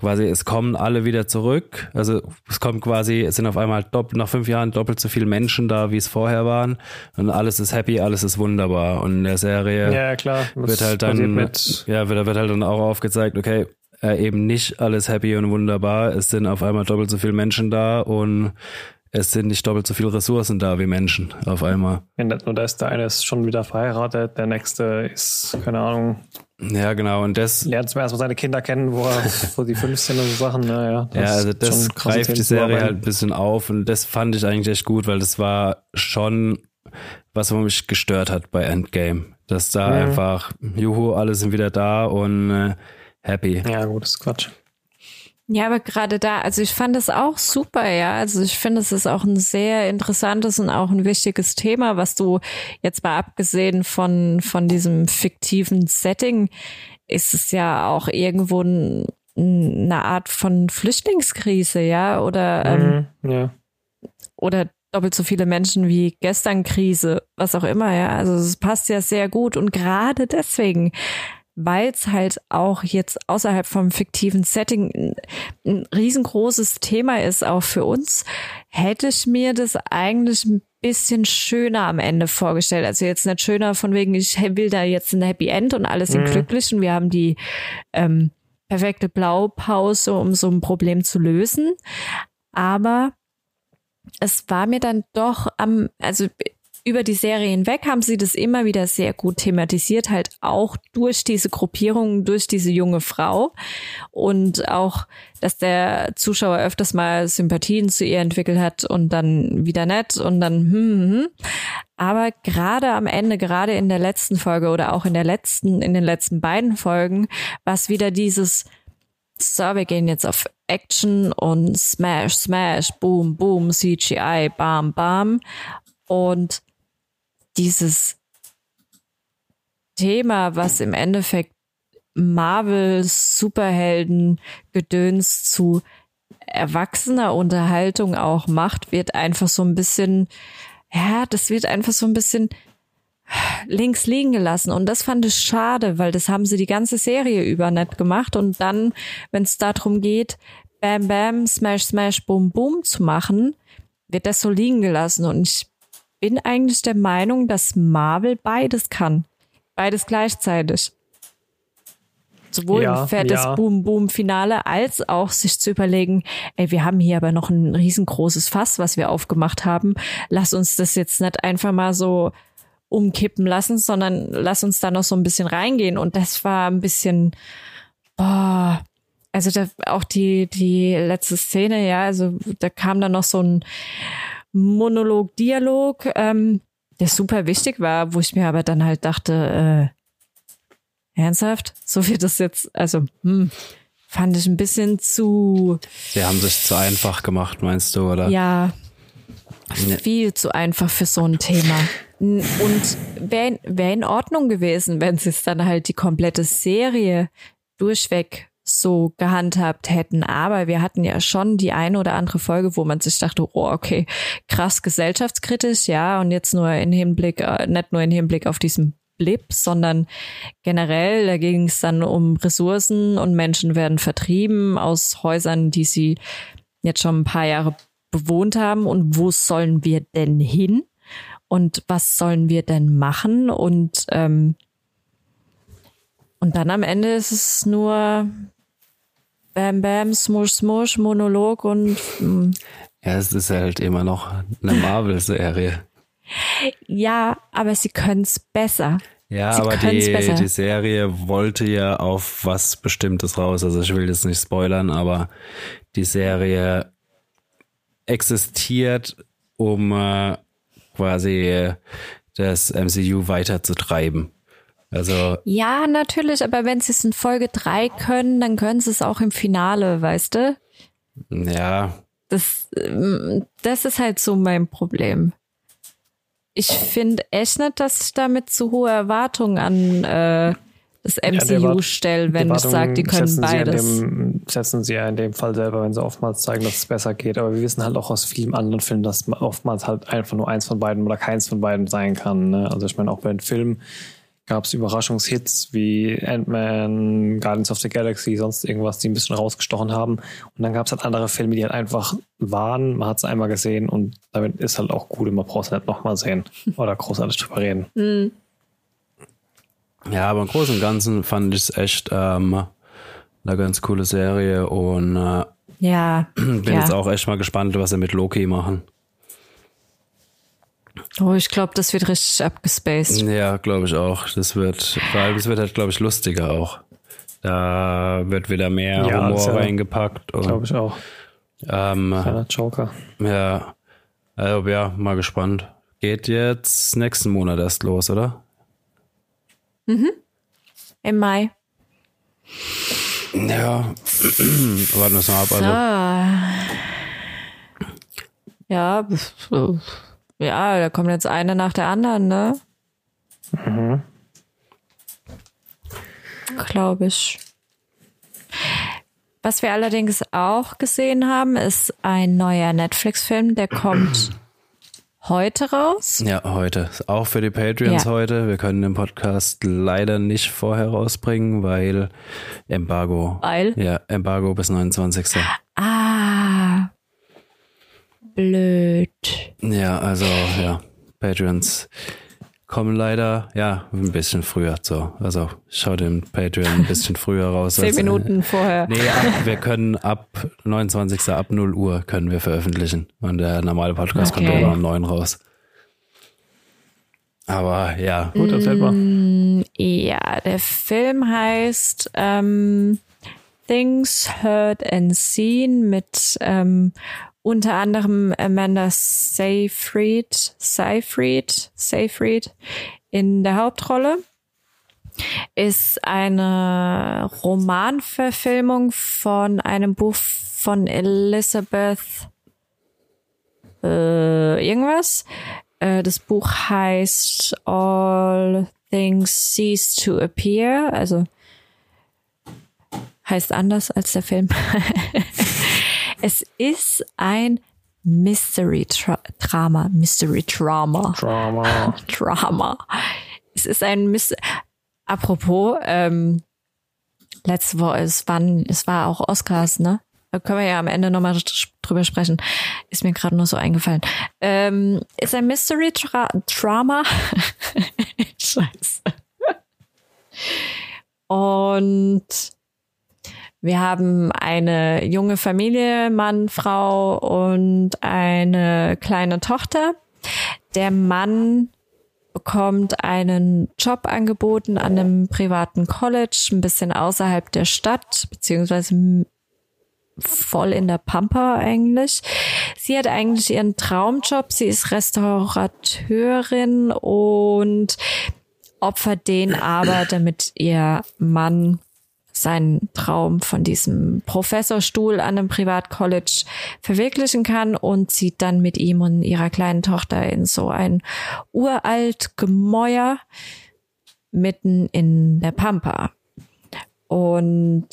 Speaker 1: quasi, es kommen alle wieder zurück. Also es kommt quasi, es sind auf einmal doppelt, nach fünf Jahren doppelt so viele Menschen da, wie es vorher waren. Und alles ist happy, alles ist wunderbar. Und in der Serie
Speaker 3: ja, klar.
Speaker 1: wird halt dann, mit ja, wird, wird halt dann auch aufgezeigt, okay, äh, eben nicht alles happy und wunderbar. Es sind auf einmal doppelt so viele Menschen da und es sind nicht doppelt so viele Ressourcen da wie Menschen auf einmal.
Speaker 3: Ja, nicht nur das, der eine ist schon wieder verheiratet, der nächste ist, keine Ahnung.
Speaker 1: Ja, genau. Und das.
Speaker 3: Lernt zum ersten Mal seine Kinder kennen, wo er wo die 15 und so Sachen, naja.
Speaker 1: Ja, also das greift die Serie halt ein bisschen auf und das fand ich eigentlich echt gut, weil das war schon was mich gestört hat bei Endgame. Dass da mhm. einfach, juhu, alle sind wieder da und äh, happy.
Speaker 3: Ja, gut, das ist Quatsch.
Speaker 2: Ja, aber gerade da, also ich fand es auch super, ja. Also ich finde, es ist auch ein sehr interessantes und auch ein wichtiges Thema, was du jetzt mal abgesehen von, von diesem fiktiven Setting, ist es ja auch irgendwo ein, eine Art von Flüchtlingskrise, ja, oder, ähm, mhm, ja. oder doppelt so viele Menschen wie gestern Krise, was auch immer, ja. Also es passt ja sehr gut und gerade deswegen weil es halt auch jetzt außerhalb vom fiktiven Setting ein, riesengroßes Thema ist, auch für uns, hätte ich mir das eigentlich ein bisschen schöner am Ende vorgestellt. Also jetzt nicht schöner von wegen, ich will da jetzt ein Happy End und alle sind mhm. glücklich und wir haben die ähm, perfekte Blaupause, um so ein Problem zu lösen. Aber es war mir dann doch am, also über die Serie hinweg haben sie das immer wieder sehr gut thematisiert, halt auch durch diese Gruppierung, durch diese junge Frau und auch, dass der Zuschauer öfters mal Sympathien zu ihr entwickelt hat und dann wieder nett und dann hm, hm, hm. Aber gerade am Ende, gerade in der letzten Folge oder auch in der letzten, in den letzten beiden Folgen, war es wieder dieses so, wir gehen jetzt auf Action und Smash, Smash, Boom, Boom, CGI, Bam, Bam. Und dieses Thema, was im Endeffekt Marvel Superhelden Gedöns zu erwachsener Unterhaltung auch macht, wird einfach so ein bisschen, ja, das wird einfach so ein bisschen links liegen gelassen. Und das fand ich schade, weil das haben sie die ganze Serie über nicht gemacht. Und dann, wenn es darum geht, Bam Bam, Smash Smash, Boom Boom zu machen, wird das so liegen gelassen. Und ich bin eigentlich der Meinung, dass Marvel beides kann. Beides gleichzeitig. Sowohl ja, ein fettes ja. Boom-Boom-Finale als auch sich zu überlegen, ey, wir haben hier aber noch ein riesengroßes Fass, was wir aufgemacht haben. Lass uns das jetzt nicht einfach mal so umkippen lassen, sondern lass uns da noch so ein bisschen reingehen. Und das war ein bisschen, boah, also da, auch die, die letzte Szene, ja, also da kam dann noch so ein, Monolog, Dialog, ähm, der super wichtig war, wo ich mir aber dann halt dachte, äh, ernsthaft, so wird das jetzt, also, hm, fand ich ein bisschen zu.
Speaker 1: Sie haben sich zu einfach gemacht, meinst du, oder?
Speaker 2: Ja. viel zu einfach für so ein Thema. Und wäre wär in Ordnung gewesen, wenn sie es dann halt die komplette Serie durchweg so gehandhabt hätten. Aber wir hatten ja schon die eine oder andere Folge, wo man sich dachte, oh, okay, krass gesellschaftskritisch, ja, und jetzt nur in Hinblick, äh, nicht nur in Hinblick auf diesen Blip, sondern generell, da ging es dann um Ressourcen und Menschen werden vertrieben aus Häusern, die sie jetzt schon ein paar Jahre bewohnt haben. Und wo sollen wir denn hin? Und was sollen wir denn machen? Und ähm, und dann am Ende ist es nur Bam Bam, Smush Smush, Monolog und. Mh. Mm.
Speaker 1: Ja, es ist halt immer noch eine Marvel-Serie.
Speaker 2: Ja, aber sie können es besser.
Speaker 1: Ja, sie aber die, besser. die Serie wollte ja auf was Bestimmtes raus. Also ich will das nicht spoilern, aber die Serie existiert, um äh, quasi das MCU weiterzutreiben. Also
Speaker 2: ja, natürlich, aber wenn sie es in Folge 3 können, dann können sie es auch im Finale, weißt du?
Speaker 1: Ja.
Speaker 2: Das, ähm, das ist halt so mein Problem. Ich finde echt nicht, dass ich damit zu hohe Erwartungen an äh, das MCU ja, stelle, wenn ich sage, die können setzen beides.
Speaker 3: Sie dem, setzen sie ja in dem Fall selber, wenn sie oftmals zeigen, dass es besser geht. Aber wir wissen halt auch aus vielen anderen Filmen, dass oftmals halt einfach nur eins von beiden oder keins von beiden sein kann. Ne? Also ich meine, auch bei den Filmen gab es Überraschungshits wie Ant-Man, Guardians of the Galaxy, sonst irgendwas, die ein bisschen rausgestochen haben. Und dann gab es halt andere Filme, die halt einfach waren. Man hat es einmal gesehen und damit ist halt auch gut und man braucht es nicht nochmal sehen oder großartig drüber reden. Mhm.
Speaker 1: Ja, aber im Großen und Ganzen fand ich es echt ähm, eine ganz coole Serie und äh,
Speaker 2: ja,
Speaker 1: bin ja. jetzt auch echt mal gespannt, was sie mit Loki machen.
Speaker 2: Oh, ich glaube, das wird richtig abgespaced.
Speaker 1: Ja, glaube ich auch. Das wird, vor allem, es wird halt, glaube ich, lustiger auch. Da wird wieder mehr ja, Humor ja, reingepackt.
Speaker 3: Glaube ich auch.
Speaker 1: Ähm,
Speaker 3: Kleiner Joker.
Speaker 1: Ja. Also, ja, mal gespannt. Geht jetzt nächsten Monat erst los, oder?
Speaker 2: Mhm. Im Mai.
Speaker 1: Ja. Warten wir es mal ab.
Speaker 2: Also. Ja. Ja, da kommt jetzt eine nach der anderen, ne? Mhm. Glaube ich. Was wir allerdings auch gesehen haben, ist ein neuer Netflix-Film, der kommt heute raus.
Speaker 1: Ja, heute. Auch für die Patreons ja. heute. Wir können den Podcast leider nicht vorher rausbringen, weil Embargo.
Speaker 2: Weil?
Speaker 1: Ja, Embargo bis 29.
Speaker 2: Ah, blöd.
Speaker 1: Ja, also ja, Patreons kommen leider ja ein bisschen früher so. Also schau den Patreon ein bisschen früher raus.
Speaker 2: Zehn als, Minuten vorher.
Speaker 1: Nee, ab, wir können ab 29. ab 0 Uhr können wir veröffentlichen. Und der normale Podcast okay. kommt immer um 9 raus. Aber ja,
Speaker 3: gut, erzähl mal.
Speaker 2: Mm, ja, der Film heißt ähm, Things Heard and Seen mit ähm, unter anderem Amanda Seyfried, Seyfried, Seyfried in der Hauptrolle. Ist eine Romanverfilmung von einem Buch von Elizabeth äh, irgendwas. Äh, das Buch heißt All Things Cease to Appear, also heißt anders als der Film. Es ist ein Mystery Drama, Mystery Drama.
Speaker 3: Drama.
Speaker 2: Drama. Es ist ein Mystery. Apropos, ähm, letzte Woche, es waren, es war auch Oscars, ne? Da können wir ja am Ende nochmal drüber sprechen. Ist mir gerade nur so eingefallen. Ähm, ist ein Mystery Tra Drama. Scheiße. Und wir haben eine junge Familie, Mann, Frau und eine kleine Tochter. Der Mann bekommt einen Job angeboten an einem privaten College, ein bisschen außerhalb der Stadt, beziehungsweise voll in der Pampa eigentlich. Sie hat eigentlich ihren Traumjob. Sie ist Restaurateurin und opfert den aber, damit ihr Mann seinen Traum von diesem Professorstuhl an einem Privatcollege verwirklichen kann und zieht dann mit ihm und ihrer kleinen Tochter in so ein uralt Gemäuer mitten in der Pampa. Und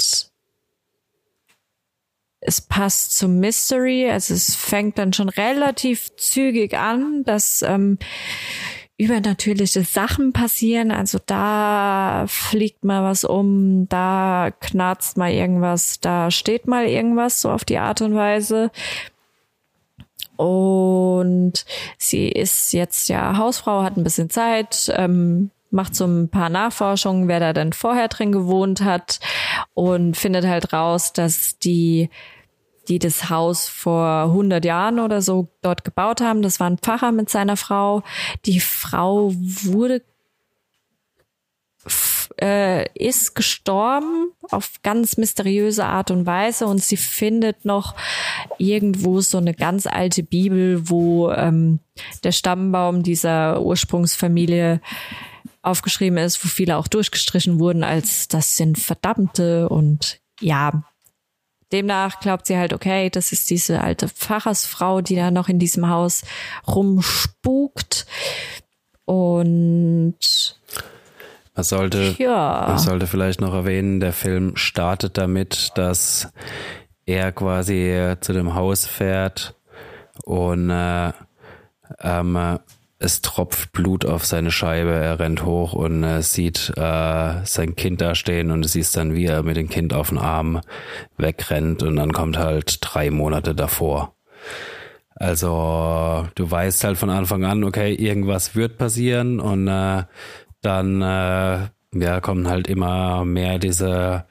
Speaker 2: es passt zum Mystery, also es fängt dann schon relativ zügig an, dass ähm, übernatürliche Sachen passieren. Also da fliegt mal was um, da knarzt mal irgendwas, da steht mal irgendwas, so auf die Art und Weise. Und sie ist jetzt ja Hausfrau, hat ein bisschen Zeit, ähm, macht so ein paar Nachforschungen, wer da denn vorher drin gewohnt hat und findet halt raus, dass die die das Haus vor 100 Jahren oder so dort gebaut haben. Das war ein Pfarrer mit seiner Frau. Die Frau wurde äh, ist gestorben auf ganz mysteriöse Art und Weise und sie findet noch irgendwo so eine ganz alte Bibel, wo ähm, der Stammbaum dieser Ursprungsfamilie aufgeschrieben ist, wo viele auch durchgestrichen wurden, als das sind Verdammte und ja, demnach glaubt sie halt, okay, das ist diese alte Pfarrersfrau, die da noch in diesem Haus rumspukt und
Speaker 1: man sollte, ja. man sollte vielleicht noch erwähnen, der Film startet damit, dass er quasi zu dem Haus fährt und äh, ähm, es tropft Blut auf seine Scheibe, er rennt hoch und äh, sieht äh, sein Kind da stehen und siehst dann, wie er mit dem Kind auf den Arm wegrennt und dann kommt halt drei Monate davor. Also du weißt halt von Anfang an, okay, irgendwas wird passieren und äh, dann äh, ja, kommen halt immer mehr diese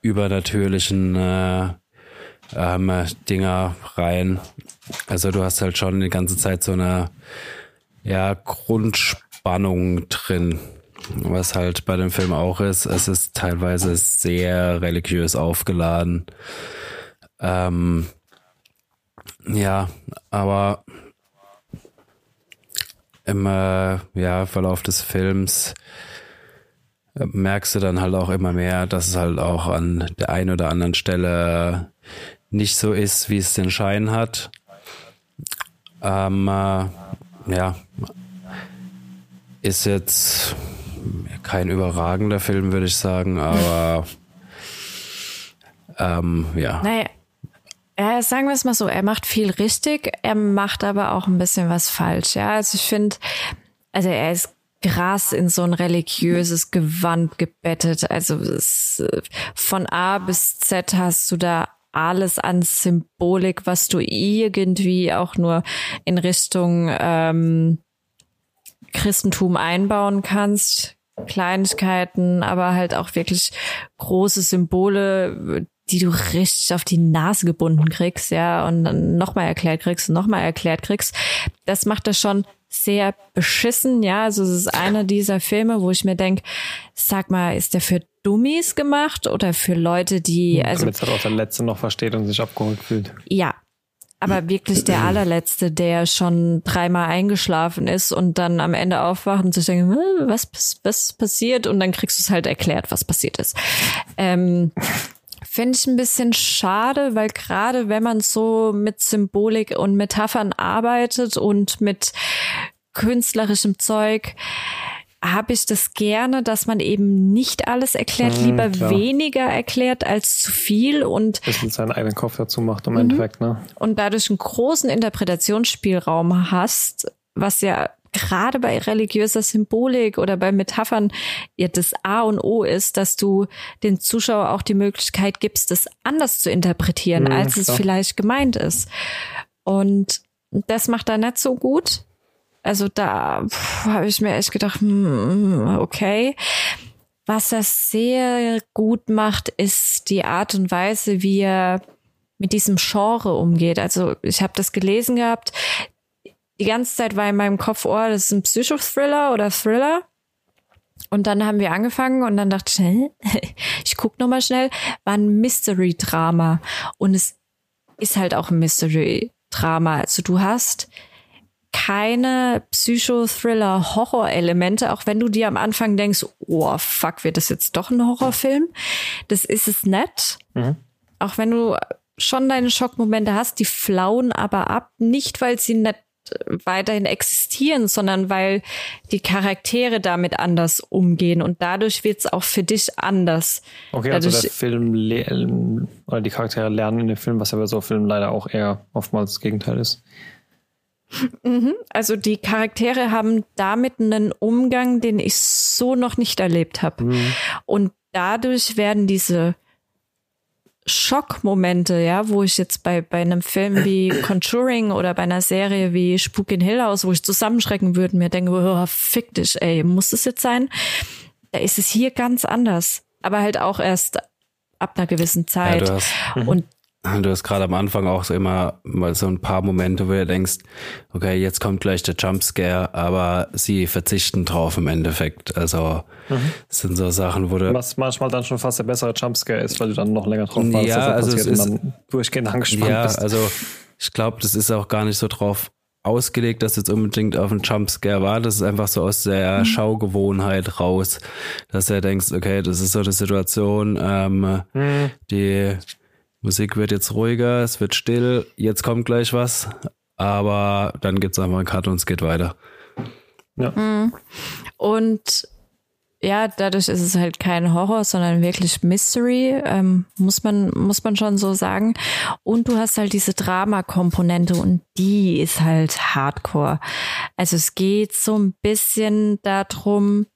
Speaker 1: übernatürlichen äh, ähm, Dinger rein. Also du hast halt schon die ganze Zeit so eine ja, Grundspannung drin. Was halt bei dem Film auch ist, es ist teilweise sehr religiös aufgeladen. Ähm, ja, aber im äh, ja, Verlauf des Films äh, merkst du dann halt auch immer mehr, dass es halt auch an der einen oder anderen Stelle nicht so ist, wie es den Schein hat. Ähm, äh, ja, ist jetzt kein überragender Film, würde ich sagen, aber ähm, ja.
Speaker 2: Naja, ja, sagen wir es mal so, er macht viel richtig, er macht aber auch ein bisschen was falsch. Ja, also ich finde, also er ist krass in so ein religiöses Gewand gebettet. Also es, von A bis Z hast du da alles an Symbolik, was du irgendwie auch nur in Richtung ähm, Christentum einbauen kannst. Kleinigkeiten, aber halt auch wirklich große Symbole, die du richtig auf die Nase gebunden kriegst, ja, und dann nochmal erklärt kriegst und nochmal erklärt kriegst. Das macht das schon sehr beschissen, ja. Also es ist einer dieser Filme, wo ich mir denk, sag mal, ist der für Dummies gemacht oder für Leute, die also
Speaker 3: damit halt auch der letzte noch versteht und sich abgeholt fühlt.
Speaker 2: Ja, aber wirklich der allerletzte, der schon dreimal eingeschlafen ist und dann am Ende aufwacht und sich denkt, was, was passiert? Und dann kriegst du es halt erklärt, was passiert ist. Ähm, Finde ich ein bisschen schade, weil gerade wenn man so mit Symbolik und Metaphern arbeitet und mit künstlerischem Zeug, habe ich das gerne, dass man eben nicht alles erklärt, mhm, lieber klar. weniger erklärt als zu viel und
Speaker 3: bisschen seinen eigenen Kopf dazu macht im mhm. Endeffekt, ne?
Speaker 2: Und dadurch einen großen Interpretationsspielraum hast, was ja gerade bei religiöser Symbolik oder bei Metaphern ja das A und O ist, dass du den Zuschauer auch die Möglichkeit gibst, das anders zu interpretieren, mhm, als klar. es vielleicht gemeint ist. Und das macht er nicht so gut. Also da habe ich mir echt gedacht, hm, okay. Was er sehr gut macht, ist die Art und Weise, wie er mit diesem Genre umgeht. Also ich habe das gelesen gehabt die ganze Zeit war in meinem Kopf, oh, das ist ein Psychothriller oder Thriller. Und dann haben wir angefangen und dann dachte ich, ich guck noch mal schnell, war ein Mystery-Drama. Und es ist halt auch ein Mystery-Drama. Also du hast keine Psychothriller-Horror-Elemente, auch wenn du dir am Anfang denkst, oh fuck, wird das jetzt doch ein Horrorfilm? Das ist es nett. Mhm. Auch wenn du schon deine Schockmomente hast, die flauen aber ab, nicht weil sie nicht weiterhin existieren, sondern weil die Charaktere damit anders umgehen und dadurch wird es auch für dich anders.
Speaker 3: Okay,
Speaker 2: dadurch
Speaker 3: also der Film oder die Charaktere lernen in dem Film, was ja bei so Filmen leider auch eher oftmals das Gegenteil ist.
Speaker 2: Mhm, also die Charaktere haben damit einen Umgang, den ich so noch nicht erlebt habe. Mhm. Und dadurch werden diese Schockmomente, ja, wo ich jetzt bei, bei einem Film wie Conjuring oder bei einer Serie wie Spuk in Hill House, wo ich zusammenschrecken würde und mir denke, oh, fick dich, ey, muss es jetzt sein? Da ist es hier ganz anders. Aber halt auch erst ab einer gewissen Zeit. Ja,
Speaker 1: mhm. und Du hast gerade am Anfang auch so immer mal so ein paar Momente, wo du denkst, okay, jetzt kommt gleich der Jumpscare, aber sie verzichten drauf im Endeffekt. Also mhm. sind so Sachen, wo du.
Speaker 3: Was manchmal dann schon fast der bessere Jumpscare ist, weil du dann noch länger drauf warst,
Speaker 1: ja, also es ist,
Speaker 3: dann durchgehend angespannt
Speaker 1: ja,
Speaker 3: bist.
Speaker 1: also ich glaube, das ist auch gar nicht so drauf ausgelegt, dass jetzt unbedingt auf einen Jumpscare war. Das ist einfach so aus der mhm. Schaugewohnheit raus, dass du denkst, okay, das ist so eine Situation, ähm, mhm. die Musik wird jetzt ruhiger, es wird still, jetzt kommt gleich was, aber dann gibt es einfach einen Cut und es geht weiter.
Speaker 2: Ja. Mhm. Und ja, dadurch ist es halt kein Horror, sondern wirklich Mystery, ähm, muss man muss man schon so sagen. Und du hast halt diese Drama-Komponente und die ist halt Hardcore. Also es geht so ein bisschen darum,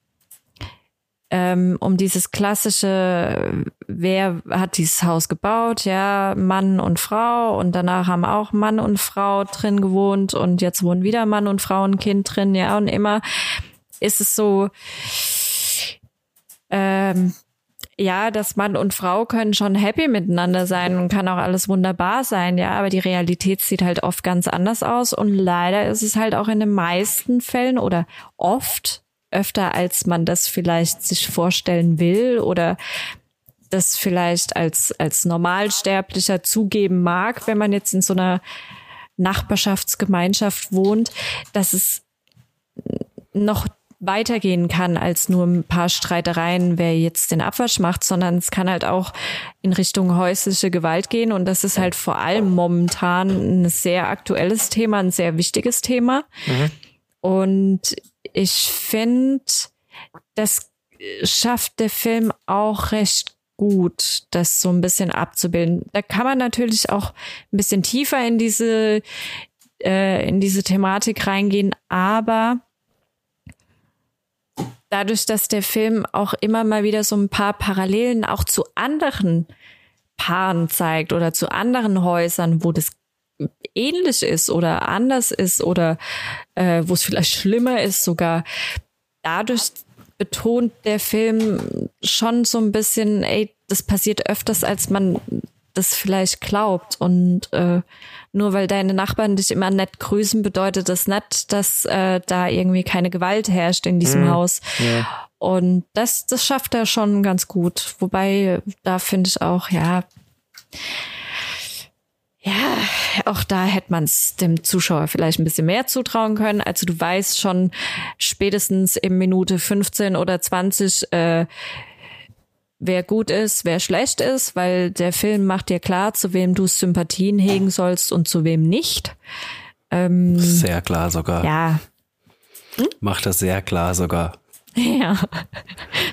Speaker 2: ähm, um dieses klassische, wer hat dieses Haus gebaut? Ja, Mann und Frau. Und danach haben auch Mann und Frau drin gewohnt. Und jetzt wohnen wieder Mann und Frau und Kind drin, ja, und immer ist es so, ähm, ja, dass Mann und Frau können schon happy miteinander sein und kann auch alles wunderbar sein, ja, aber die Realität sieht halt oft ganz anders aus. Und leider ist es halt auch in den meisten Fällen oder oft öfter, als man das vielleicht sich vorstellen will oder das vielleicht als, als Normalsterblicher zugeben mag, wenn man jetzt in so einer Nachbarschaftsgemeinschaft wohnt, dass es noch weitergehen kann als nur ein paar Streitereien, wer jetzt den Abwasch macht, sondern es kann halt auch in Richtung häusliche Gewalt gehen. Und das ist halt vor allem momentan ein sehr aktuelles Thema, ein sehr wichtiges Thema. Mhm. Und ich finde, das schafft der Film auch recht gut, das so ein bisschen abzubilden. Da kann man natürlich auch ein bisschen tiefer in diese, äh, in diese Thematik reingehen, aber dadurch, dass der Film auch immer mal wieder so ein paar Parallelen auch zu anderen Paaren zeigt oder zu anderen Häusern, wo das ähnlich ist oder anders ist oder äh, wo es vielleicht schlimmer ist sogar. Dadurch betont der Film schon so ein bisschen, ey, das passiert öfters, als man das vielleicht glaubt. Und äh, nur weil deine Nachbarn dich immer nett grüßen, bedeutet das nicht, dass äh, da irgendwie keine Gewalt herrscht in diesem mhm. Haus. Ja. Und das, das schafft er schon ganz gut. Wobei, da finde ich auch, ja, ja, auch da hätte man es dem Zuschauer vielleicht ein bisschen mehr zutrauen können. Also du weißt schon spätestens im Minute 15 oder 20, äh, wer gut ist, wer schlecht ist, weil der Film macht dir klar, zu wem du Sympathien hegen sollst und zu wem nicht.
Speaker 1: Ähm, sehr klar sogar.
Speaker 2: Ja.
Speaker 1: Hm? Macht das sehr klar sogar.
Speaker 2: Ja,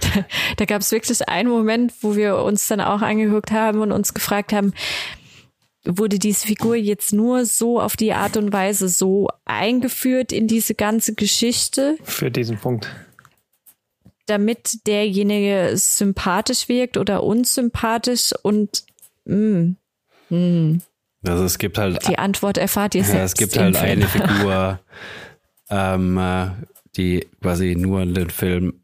Speaker 2: da, da gab es wirklich einen Moment, wo wir uns dann auch angeguckt haben und uns gefragt haben, wurde diese Figur jetzt nur so auf die Art und Weise so eingeführt in diese ganze Geschichte.
Speaker 3: Für diesen Punkt.
Speaker 2: Damit derjenige sympathisch wirkt oder unsympathisch und mh, mm, mh. Mm.
Speaker 1: Also es gibt halt.
Speaker 2: Die Antwort erfahrt ihr ja, selbst.
Speaker 1: Es gibt halt eine Figur, ähm, äh, die quasi nur in den Film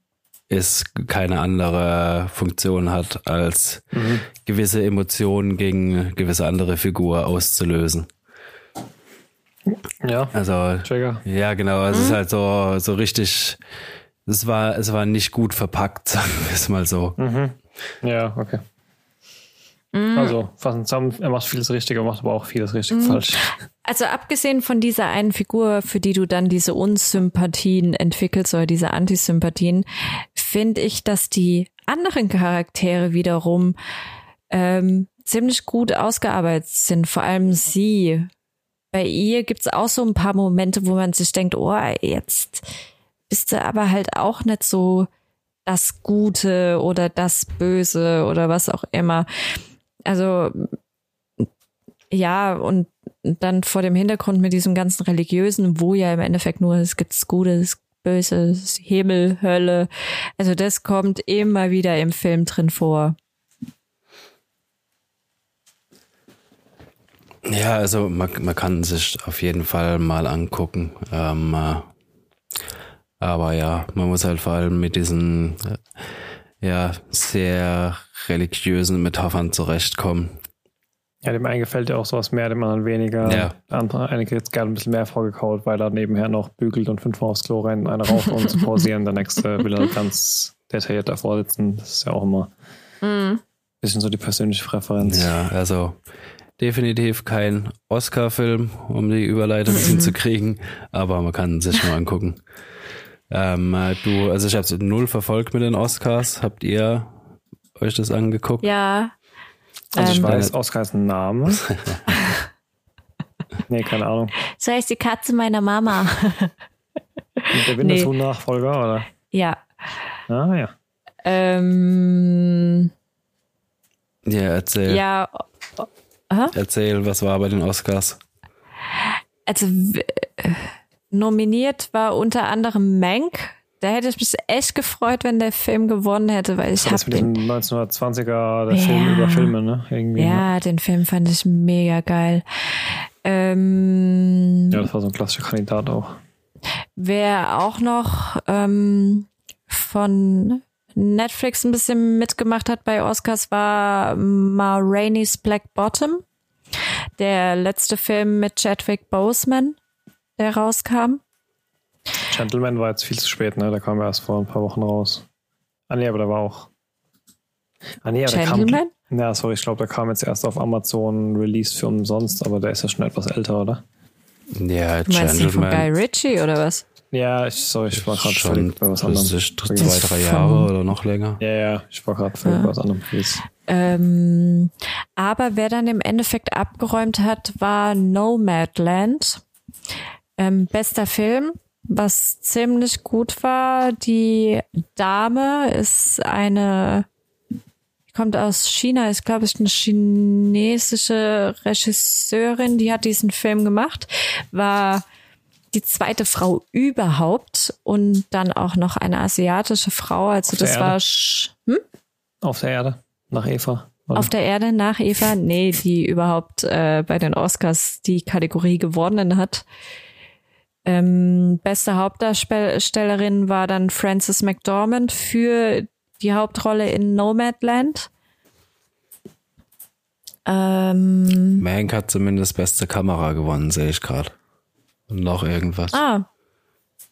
Speaker 1: ist, keine andere Funktion hat, als mhm. gewisse Emotionen gegen gewisse andere Figur auszulösen.
Speaker 3: Ja.
Speaker 1: Also, Trigger. ja, genau. Es mhm. ist halt so, so richtig, es war, es war nicht gut verpackt, sagen wir es mal so.
Speaker 3: Mhm. Ja, okay. Mm. Also, fassen zusammen, er macht vieles richtig, er macht aber auch vieles richtig mm. falsch.
Speaker 2: Also, abgesehen von dieser einen Figur, für die du dann diese Unsympathien entwickelst oder diese Antisympathien, finde ich, dass die anderen Charaktere wiederum ähm, ziemlich gut ausgearbeitet sind. Vor allem sie. Bei ihr gibt's auch so ein paar Momente, wo man sich denkt, oh, jetzt bist du aber halt auch nicht so das Gute oder das Böse oder was auch immer. Also ja, und dann vor dem Hintergrund mit diesem ganzen Religiösen, wo ja im Endeffekt nur es gibt Gutes, Böses, Himmel, Hölle. Also das kommt immer wieder im Film drin vor.
Speaker 1: Ja, also man, man kann sich auf jeden Fall mal angucken. Ähm, äh, aber ja, man muss halt vor allem mit diesen äh, ja sehr religiösen Metaphern zurechtkommen.
Speaker 3: Ja, dem einen gefällt ja auch sowas mehr, dem anderen weniger. Ja. Andere, eine kriegt gerne ein bisschen mehr vorgekaut, weil er nebenher noch bügelt und fünfmal aufs Klo rennt, eine raucht um zu pausieren. Der nächste will er ganz detailliert davor sitzen. Das ist ja auch immer ein mm. bisschen so die persönliche Präferenz.
Speaker 1: Ja, also definitiv kein Oscar-Film, um die Überleitung hinzukriegen, aber man kann sich mal angucken. Ähm, äh, du, also ich habe null verfolgt mit den Oscars. Habt ihr euch das angeguckt?
Speaker 2: Ja.
Speaker 3: Also ich ähm, weiß, Oscar ist ein Name. nee, keine Ahnung.
Speaker 2: So heißt die Katze meiner Mama.
Speaker 3: der Winterhuhn-Nachfolger, nee. oder?
Speaker 2: Ja.
Speaker 3: Ah, ja.
Speaker 2: Ähm,
Speaker 1: ja, erzähl.
Speaker 2: Ja,
Speaker 1: Aha. Erzähl, was war bei den Oscars?
Speaker 2: Also nominiert war unter anderem Mank. Da hätte ich mich echt gefreut, wenn der Film gewonnen hätte, weil ich habe
Speaker 3: den 1920er der ja, Film über Filme, ne?
Speaker 2: Irgendwie, ja, ne? den Film fand ich mega geil. Ähm,
Speaker 3: ja, das war so ein klassischer Kandidat auch.
Speaker 2: Wer auch noch ähm, von Netflix ein bisschen mitgemacht hat bei Oscars, war Ma Rainey's Black Bottom. Der letzte Film mit Chadwick Boseman, der rauskam.
Speaker 3: Gentleman war jetzt viel zu spät, ne? Der kam erst vor ein paar Wochen raus. Ah nee, aber der war auch. Ah nee, aber Gentleman? der kam. Ja, sorry, ich glaube, der kam jetzt erst auf Amazon Release für umsonst, aber der ist ja schon etwas älter, oder?
Speaker 1: Ja,
Speaker 2: du meinst Gentleman. von Guy Ritchie oder was?
Speaker 3: Ja, ich, sorry, ich war gerade schon
Speaker 1: bei was anderem. Zwei, drei Jahre oder noch länger.
Speaker 3: Ja, ja, ich war gerade ja. bei was anderem.
Speaker 2: Ähm, aber wer dann im Endeffekt abgeräumt hat, war Nomadland. Ähm, bester Film, was ziemlich gut war. Die Dame ist eine, kommt aus China, ist glaube ich eine chinesische Regisseurin, die hat diesen Film gemacht, war die zweite Frau überhaupt und dann auch noch eine asiatische Frau. Also Auf das war hm?
Speaker 3: Auf der Erde, nach Eva.
Speaker 2: Oder? Auf der Erde nach Eva? Nee, die überhaupt äh, bei den Oscars die Kategorie gewonnen hat. Ähm, beste Hauptdarstellerin war dann Frances McDormand für die Hauptrolle in Nomadland. Ähm,
Speaker 1: Mank hat zumindest beste Kamera gewonnen, sehe ich gerade. Und noch irgendwas.
Speaker 2: Ah.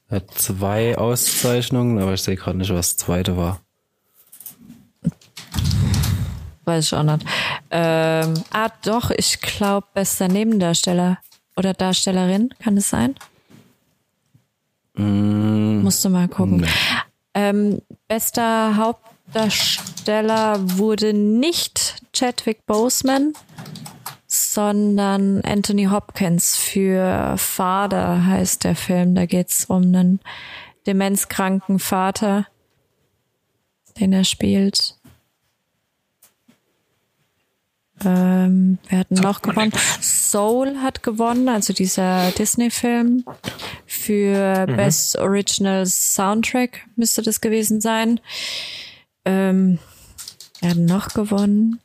Speaker 1: Er hat zwei Auszeichnungen, aber ich sehe gerade nicht, was das zweite war.
Speaker 2: Weiß ich auch nicht. Ähm, ah, doch, ich glaube, bester Nebendarsteller oder Darstellerin, kann es sein?
Speaker 1: Mm,
Speaker 2: Musst du mal gucken. Nee. Ähm, bester Hauptdarsteller wurde nicht Chadwick Boseman, sondern Anthony Hopkins für Vater heißt der Film. Da geht's um einen demenzkranken Vater, den er spielt. Ähm, wer hat noch gewonnen? Soul hat gewonnen, also dieser Disney-Film für mhm. Best Original Soundtrack müsste das gewesen sein. Ähm, wer hat noch gewonnen?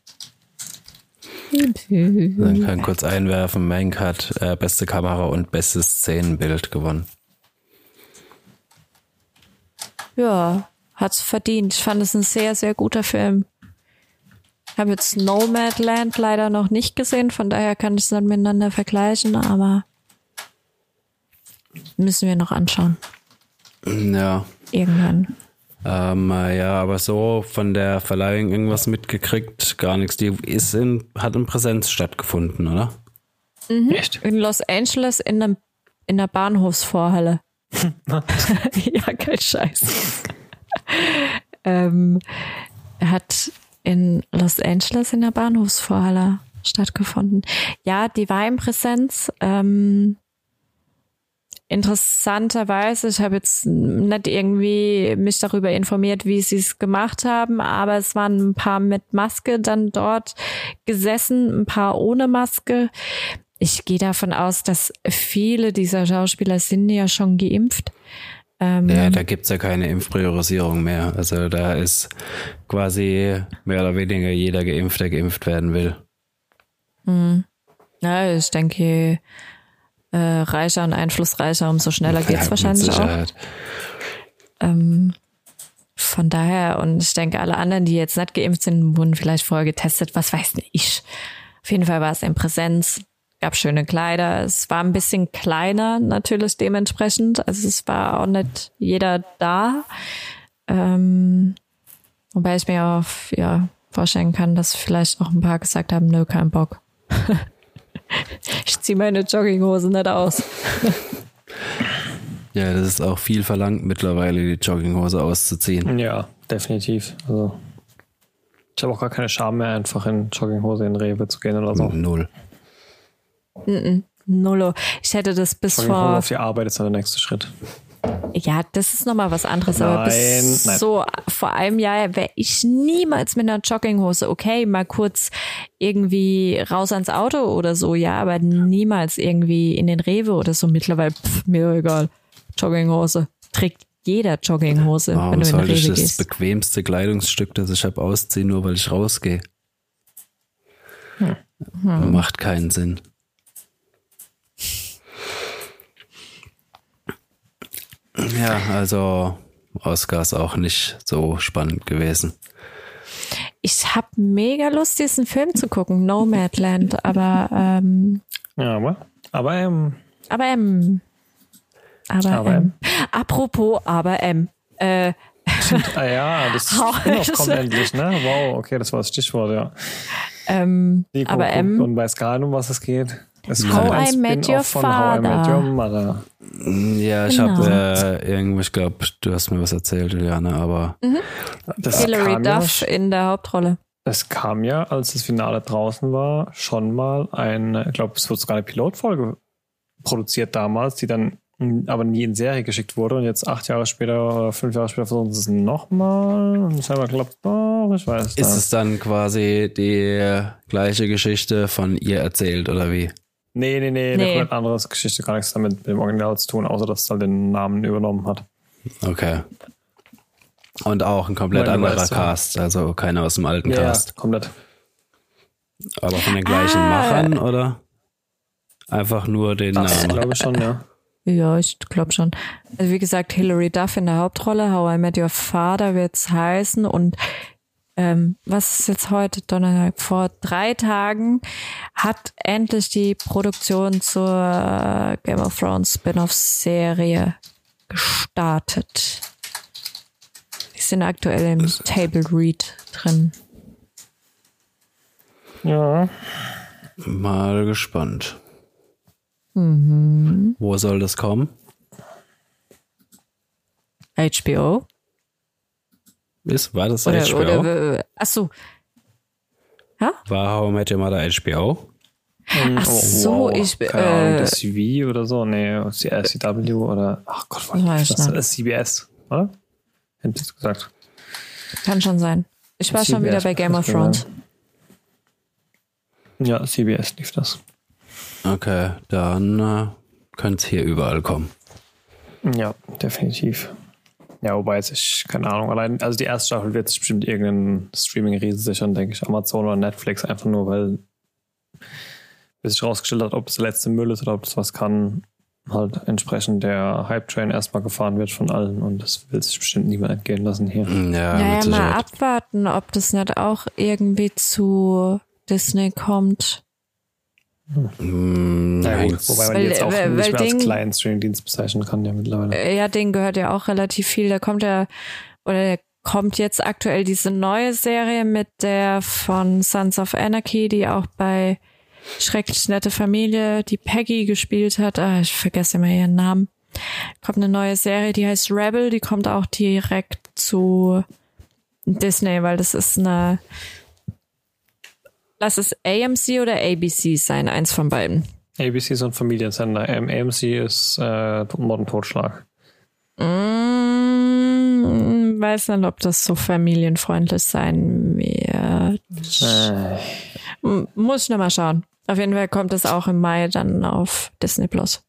Speaker 1: Man kann kurz einwerfen, Mank hat äh, beste Kamera und bestes Szenenbild gewonnen.
Speaker 2: Ja, hat's verdient. Ich fand es ein sehr, sehr guter Film. Ich habe jetzt Nomadland leider noch nicht gesehen, von daher kann ich es dann miteinander vergleichen, aber müssen wir noch anschauen.
Speaker 1: Ja.
Speaker 2: Irgendwann.
Speaker 1: Ähm, äh, ja, aber so von der Verleihung irgendwas mitgekriegt, gar nichts. Die ist in, hat in Präsenz stattgefunden, oder?
Speaker 2: Mhm. Echt? In Los Angeles in, einem, in der Bahnhofsvorhalle. ja, kein Scheiß. ähm, hat in Los Angeles in der Bahnhofsvorhalle stattgefunden. Ja, die war in Präsenz. Ähm, interessanterweise, ich habe jetzt nicht irgendwie mich darüber informiert, wie sie es gemacht haben, aber es waren ein paar mit Maske dann dort gesessen, ein paar ohne Maske. Ich gehe davon aus, dass viele dieser Schauspieler sind ja schon geimpft.
Speaker 1: Ähm, ja, da gibt's ja keine Impfpriorisierung mehr. Also da ist quasi mehr oder weniger jeder geimpft, der geimpft werden will.
Speaker 2: Hm. Ja, ich denke, äh, reicher und einflussreicher, umso schneller geht's ja, wahrscheinlich auch. Ähm, von daher, und ich denke, alle anderen, die jetzt nicht geimpft sind, wurden vielleicht vorher getestet, was weiß ich. Auf jeden Fall war es in Präsenz, gab schöne Kleider. Es war ein bisschen kleiner natürlich dementsprechend. Also es war auch nicht jeder da. Ähm, wobei ich mir auch ja, vorstellen kann, dass vielleicht auch ein paar gesagt haben, nö, kein Bock. ich ziehe meine Jogginghose nicht aus.
Speaker 1: ja, das ist auch viel verlangt mittlerweile, die Jogginghose auszuziehen.
Speaker 3: Ja, definitiv. Also ich habe auch gar keine Scham mehr, einfach in Jogginghose in Rewe zu gehen oder so.
Speaker 1: Null.
Speaker 2: Mm -mm, nullo. Ich hätte das bis Jogginghose vor.
Speaker 3: auf die Arbeit ist dann der nächste Schritt.
Speaker 2: Ja, das ist nochmal was anderes. Nein, aber bis nein. so vor einem Jahr wäre ich niemals mit einer Jogginghose. Okay, mal kurz irgendwie raus ans Auto oder so, ja, aber niemals irgendwie in den Rewe oder so. Mittlerweile, pff, mir egal. Jogginghose. Trägt jeder Jogginghose,
Speaker 1: Warum wenn du in den Rewe ich das gehst. bequemste Kleidungsstück, das ich habe, ausziehen, nur weil ich rausgehe. Hm. Hm. Macht keinen Sinn. Ja, also Oscar ist auch nicht so spannend gewesen.
Speaker 2: Ich habe mega Lust, diesen Film zu gucken, Nomadland, aber ähm,
Speaker 3: ja, aber aber M.
Speaker 2: Aber M. Aber, aber M. M. Apropos aber M. Äh,
Speaker 3: ah ja, das Spin-off kommt endlich, ne? Wow, okay, das war das Stichwort, ja.
Speaker 2: Ähm, Nico aber M.
Speaker 3: Und weiß gar nicht, um was es geht.
Speaker 2: Es How I Met Your Father. How I Met Your
Speaker 3: Mother.
Speaker 1: Ja, ich genau. habe äh, irgendwie, ich glaube, du hast mir was erzählt, Juliane, aber
Speaker 2: mhm. Hilary Duff ja, in der Hauptrolle.
Speaker 3: Es kam ja, als das Finale draußen war, schon mal ein, ich glaube, es wurde sogar eine Pilotfolge produziert damals, die dann aber nie in Serie geschickt wurde und jetzt acht Jahre später oder fünf Jahre später versuchen sie es nochmal und scheinbar klappt es doch, ich weiß
Speaker 1: Ist es dann quasi die gleiche Geschichte von ihr erzählt oder wie?
Speaker 3: Nee, nee, nee, nee. eine komplett andere Geschichte, gar nichts damit mit dem Original zu tun, außer dass es halt den Namen übernommen hat.
Speaker 1: Okay. Und auch ein komplett Meine anderer Cast, also keiner aus dem alten ja, Cast.
Speaker 3: Ja, komplett.
Speaker 1: Aber von den gleichen ah. Machern, oder? Einfach nur den
Speaker 3: das
Speaker 1: Namen.
Speaker 3: Ich glaube schon, ja.
Speaker 2: Ja, ich glaube schon. Also wie gesagt, Hilary Duff in der Hauptrolle, How I Met Your Father wird's heißen und ähm, was ist jetzt heute, Donnerstag, vor drei Tagen hat endlich die Produktion zur Game of Thrones Spin-off-Serie gestartet. Die sind aktuell im Table Read drin.
Speaker 3: Ja.
Speaker 1: Mal gespannt.
Speaker 2: Mhm.
Speaker 1: Wo soll das kommen?
Speaker 2: HBO.
Speaker 1: Ist, war das oder, HBO? Oder,
Speaker 2: ach so. Ja?
Speaker 1: War How I Met Your Mother HBO?
Speaker 2: Ach so, wow. ich
Speaker 3: Ahnung, äh, das CV oder so, nee, CW oder ach Gott, was ist das? CBS, oder? Hätte ich gesagt.
Speaker 2: Kann schon sein. Ich war CBS schon wieder bei Game of Thrones.
Speaker 3: Ja, CBS lief das.
Speaker 1: Okay, dann äh, könnte es hier überall kommen.
Speaker 3: Ja, definitiv. Ja, wobei jetzt ich, keine Ahnung, allein, also die erste Staffel wird sich bestimmt irgendein Streaming-Riesen sichern, denke ich, Amazon oder Netflix, einfach nur, weil bis sich rausgestellt hat, ob das der letzte Müll ist oder ob das was kann, halt entsprechend der Hype-Train erstmal gefahren wird von allen und das will sich bestimmt niemand entgehen lassen hier.
Speaker 1: Ja,
Speaker 2: naja, mal abwarten, ob das nicht auch irgendwie zu Disney kommt.
Speaker 1: Hm.
Speaker 3: Na gut, wobei man weil, jetzt auch weil, nicht weil mehr als kleinen Streaming-Dienst bezeichnen kann ja mittlerweile.
Speaker 2: Ja, denen gehört ja auch relativ viel. Da kommt ja oder kommt jetzt aktuell diese neue Serie mit der von Sons of Anarchy, die auch bei Schrecklich nette Familie, die Peggy gespielt hat. Ah, ich vergesse immer ihren Namen. Kommt eine neue Serie, die heißt Rebel, die kommt auch direkt zu Disney, weil das ist eine Lass es AMC oder ABC sein, eins von beiden.
Speaker 3: ABC ist ein Familiensender. AMC ist äh, Modern Totschlag.
Speaker 2: Mm, weiß nicht, ob das so familienfreundlich sein wird.
Speaker 3: Äh.
Speaker 2: Muss ich noch mal schauen. Auf jeden Fall kommt es auch im Mai dann auf Disney Plus.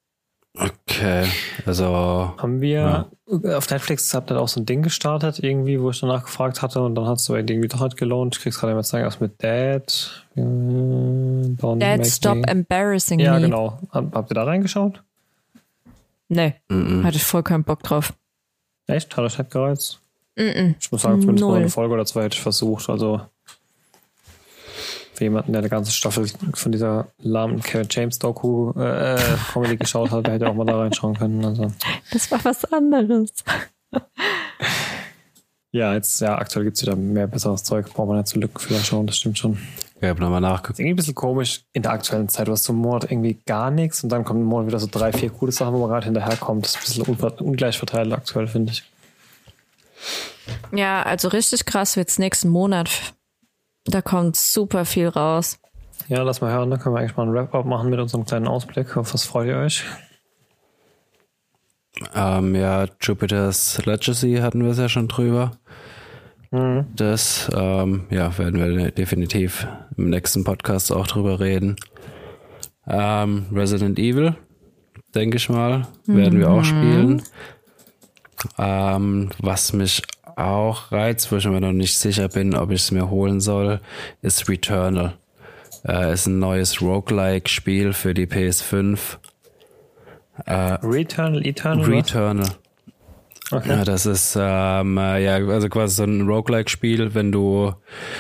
Speaker 1: Okay, also.
Speaker 3: Haben wir ja. auf Netflix habt ihr auch so ein Ding gestartet, irgendwie, wo ich danach gefragt hatte und dann hat es aber irgendwie doch halt gelohnt. Ich krieg's gerade mal sagen, was mit Dad.
Speaker 2: Don't Dad Stop me. Embarrassing
Speaker 3: Ja, me. genau. Habt ihr da reingeschaut?
Speaker 2: Nee, mm -mm. hatte ich voll keinen Bock drauf.
Speaker 3: Echt? Hat euch nicht gereizt?
Speaker 2: Mm
Speaker 3: ich muss sagen, zumindest mal eine Folge oder zwei hätte ich versucht. Also für jemanden, der eine ganze Staffel von dieser lahmen Kevin James Doku äh, äh, Comedy geschaut hat, der hätte auch mal da reinschauen können. Also.
Speaker 2: Das war was anderes.
Speaker 3: Ja, jetzt, ja, aktuell gibt es wieder mehr besseres Zeug. Braucht man nicht zu Lückenfüller schauen, das stimmt schon.
Speaker 1: Ja, ich habe nochmal nachgeguckt.
Speaker 3: Ist irgendwie ein bisschen komisch in der aktuellen Zeit. Du hast zum Mord irgendwie gar nichts und dann kommen im Mord wieder so drei, vier coole Sachen, wo man gerade hinterherkommt. Das ist ein bisschen ungleich verteilt aktuell, finde ich.
Speaker 2: Ja, also richtig krass wird's nächsten Monat. Da kommt super viel raus.
Speaker 3: Ja, lass mal hören, da können wir eigentlich mal einen Wrap-up machen mit unserem kleinen Ausblick. Auf was freut ihr euch?
Speaker 1: Ähm, ja, Jupiter's Legacy hatten wir es ja schon drüber.
Speaker 3: Mhm.
Speaker 1: Das, ähm, ja, werden wir definitiv im nächsten Podcast auch drüber reden. Ähm, Resident Evil, denke ich mal, werden mhm. wir auch mhm. spielen. Ähm, was mich auch reizt, wo ich mir noch nicht sicher bin, ob ich es mir holen soll, ist Returnal. Äh, ist ein neues Roguelike-Spiel für die PS5.
Speaker 3: Äh, Returnal, Eternal?
Speaker 1: Returnal. Okay. Ja, das ist ähm, äh, ja also quasi so ein Roguelike-Spiel. Wenn du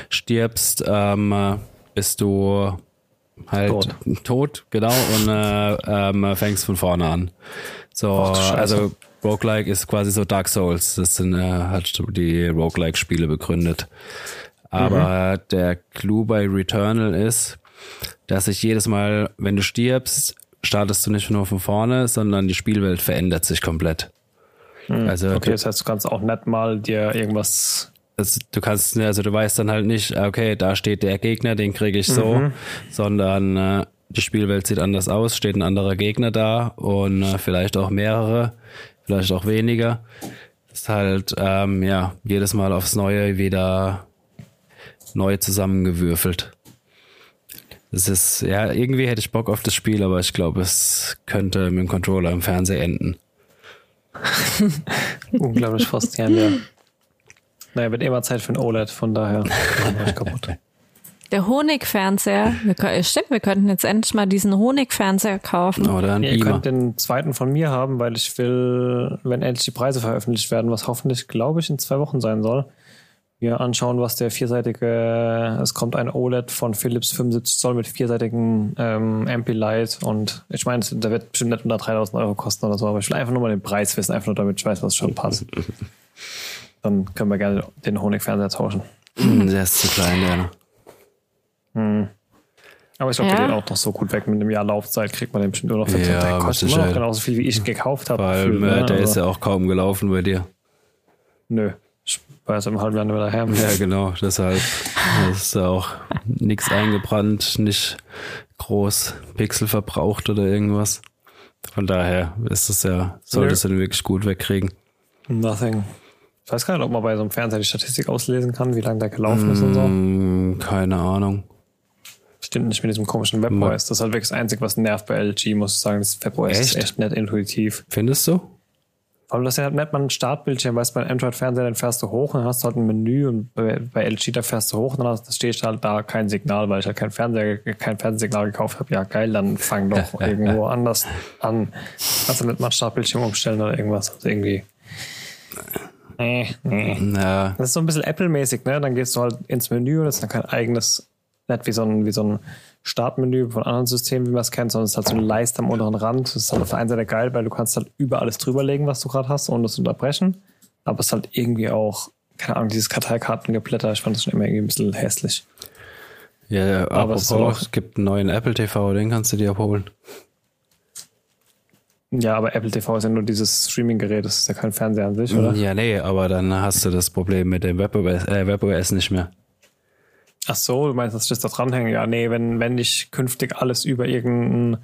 Speaker 1: stirbst, ähm, bist du halt tot, tot genau, und äh, ähm, fängst von vorne an. So, Ach, also Roguelike ist quasi so Dark Souls. Das sind, äh, hat die Roguelike-Spiele begründet. Aber mhm. der Clou bei Returnal ist, dass sich jedes Mal, wenn du stirbst, startest du nicht nur von vorne, sondern die Spielwelt verändert sich komplett.
Speaker 3: Mhm. Also okay, das heißt, du kannst auch nicht mal dir irgendwas
Speaker 1: also du kannst, also du weißt dann halt nicht, okay, da steht der Gegner, den kriege ich so, mhm. sondern äh, die Spielwelt sieht anders aus, steht ein anderer Gegner da und äh, vielleicht auch mehrere vielleicht auch weniger. Ist halt, ähm, ja, jedes Mal aufs Neue wieder neu zusammengewürfelt. Es ist, ja, irgendwie hätte ich Bock auf das Spiel, aber ich glaube, es könnte mit dem Controller im Fernseher enden.
Speaker 3: Unglaublich frustrierend, ja. Naja, wird immer Zeit für ein OLED, von daher kaputt.
Speaker 2: Der Honigfernseher. Wir, stimmt, wir könnten jetzt endlich mal diesen Honigfernseher kaufen.
Speaker 1: Oder ein
Speaker 3: ja, Ihr könnt den zweiten von mir haben, weil ich will, wenn endlich die Preise veröffentlicht werden, was hoffentlich, glaube ich, in zwei Wochen sein soll, mir anschauen, was der vierseitige, es kommt ein OLED von Philips 75 Zoll mit vierseitigen ähm, MP-Light und ich meine, der wird bestimmt nicht unter 3000 Euro kosten oder so, aber ich will einfach nur mal den Preis wissen, einfach nur damit ich weiß, was schon passt. Dann können wir gerne den Honigfernseher tauschen.
Speaker 1: Der ist zu klein, ja.
Speaker 3: Hm. Aber ich glaube, ja. der geht auch noch so gut weg. Mit einem Jahr Laufzeit kriegt man den bestimmt nur noch für
Speaker 1: ja,
Speaker 3: Der kostet immer noch genauso viel, wie ich gekauft habe.
Speaker 1: Weil für, ne? der ist ja auch kaum gelaufen bei dir.
Speaker 3: Nö. Ich war jetzt im halben Jahr wieder daher.
Speaker 1: Ja, genau. Deshalb ist auch nichts eingebrannt, nicht groß Pixel verbraucht oder irgendwas. Von daher ist es ja, solltest du den wirklich gut wegkriegen.
Speaker 3: Nothing. Ich weiß gar nicht, ob man bei so einem Fernseher die Statistik auslesen kann, wie lange der gelaufen ist und so.
Speaker 1: Mm, keine Ahnung.
Speaker 3: Stimmt nicht mit diesem komischen WebOS. Das ist halt wirklich das Einzige, was nervt bei LG, muss ich sagen. Das WebOS echt? ist echt nicht intuitiv.
Speaker 1: Findest du?
Speaker 3: Vor allem, das ja nicht mal ein Startbildschirm, weißt du, bei Android-Fernseher, dann fährst du hoch und dann hast du halt ein Menü und bei, LG, da fährst du hoch und dann hast, steht halt da kein Signal, weil ich halt kein Fernseher, kein Fernsehsignal gekauft habe. Ja, geil, dann fang doch irgendwo anders an. Also nicht mal ein Startbildschirm umstellen oder irgendwas. Also irgendwie nee, nee. Ja. Das ist so ein bisschen Apple-mäßig, ne? Dann gehst du halt ins Menü und das ist dann kein eigenes, nicht wie so ein, wie so ein Startmenü von anderen Systemen, wie man es kennt, sondern es ist halt so eine Leiste am unteren Rand. Das ist halt auf der einen Seite geil, weil du kannst halt über alles drüberlegen, was du gerade hast, ohne das zu unterbrechen. Aber es ist halt irgendwie auch, keine Ahnung, dieses Karteikartengeblätter, ich fand das schon immer irgendwie ein bisschen hässlich.
Speaker 1: Ja,
Speaker 3: Aber
Speaker 1: aber
Speaker 3: es auch-
Speaker 1: es gibt einen neuen Apple TV, den kannst du dir abholen.
Speaker 3: Ja, aber Apple TV ist ja nur dieses Streaming-Gerät, das ist ja kein Fernseher an sich, oder?
Speaker 1: Ja, nee, aber dann hast du das Problem mit dem WebOS, äh, WebOS nicht mehr.
Speaker 3: Ach so, du meinst, dass ich das da dranhänge? Ja, nee, wenn, wenn ich künftig alles über irgendein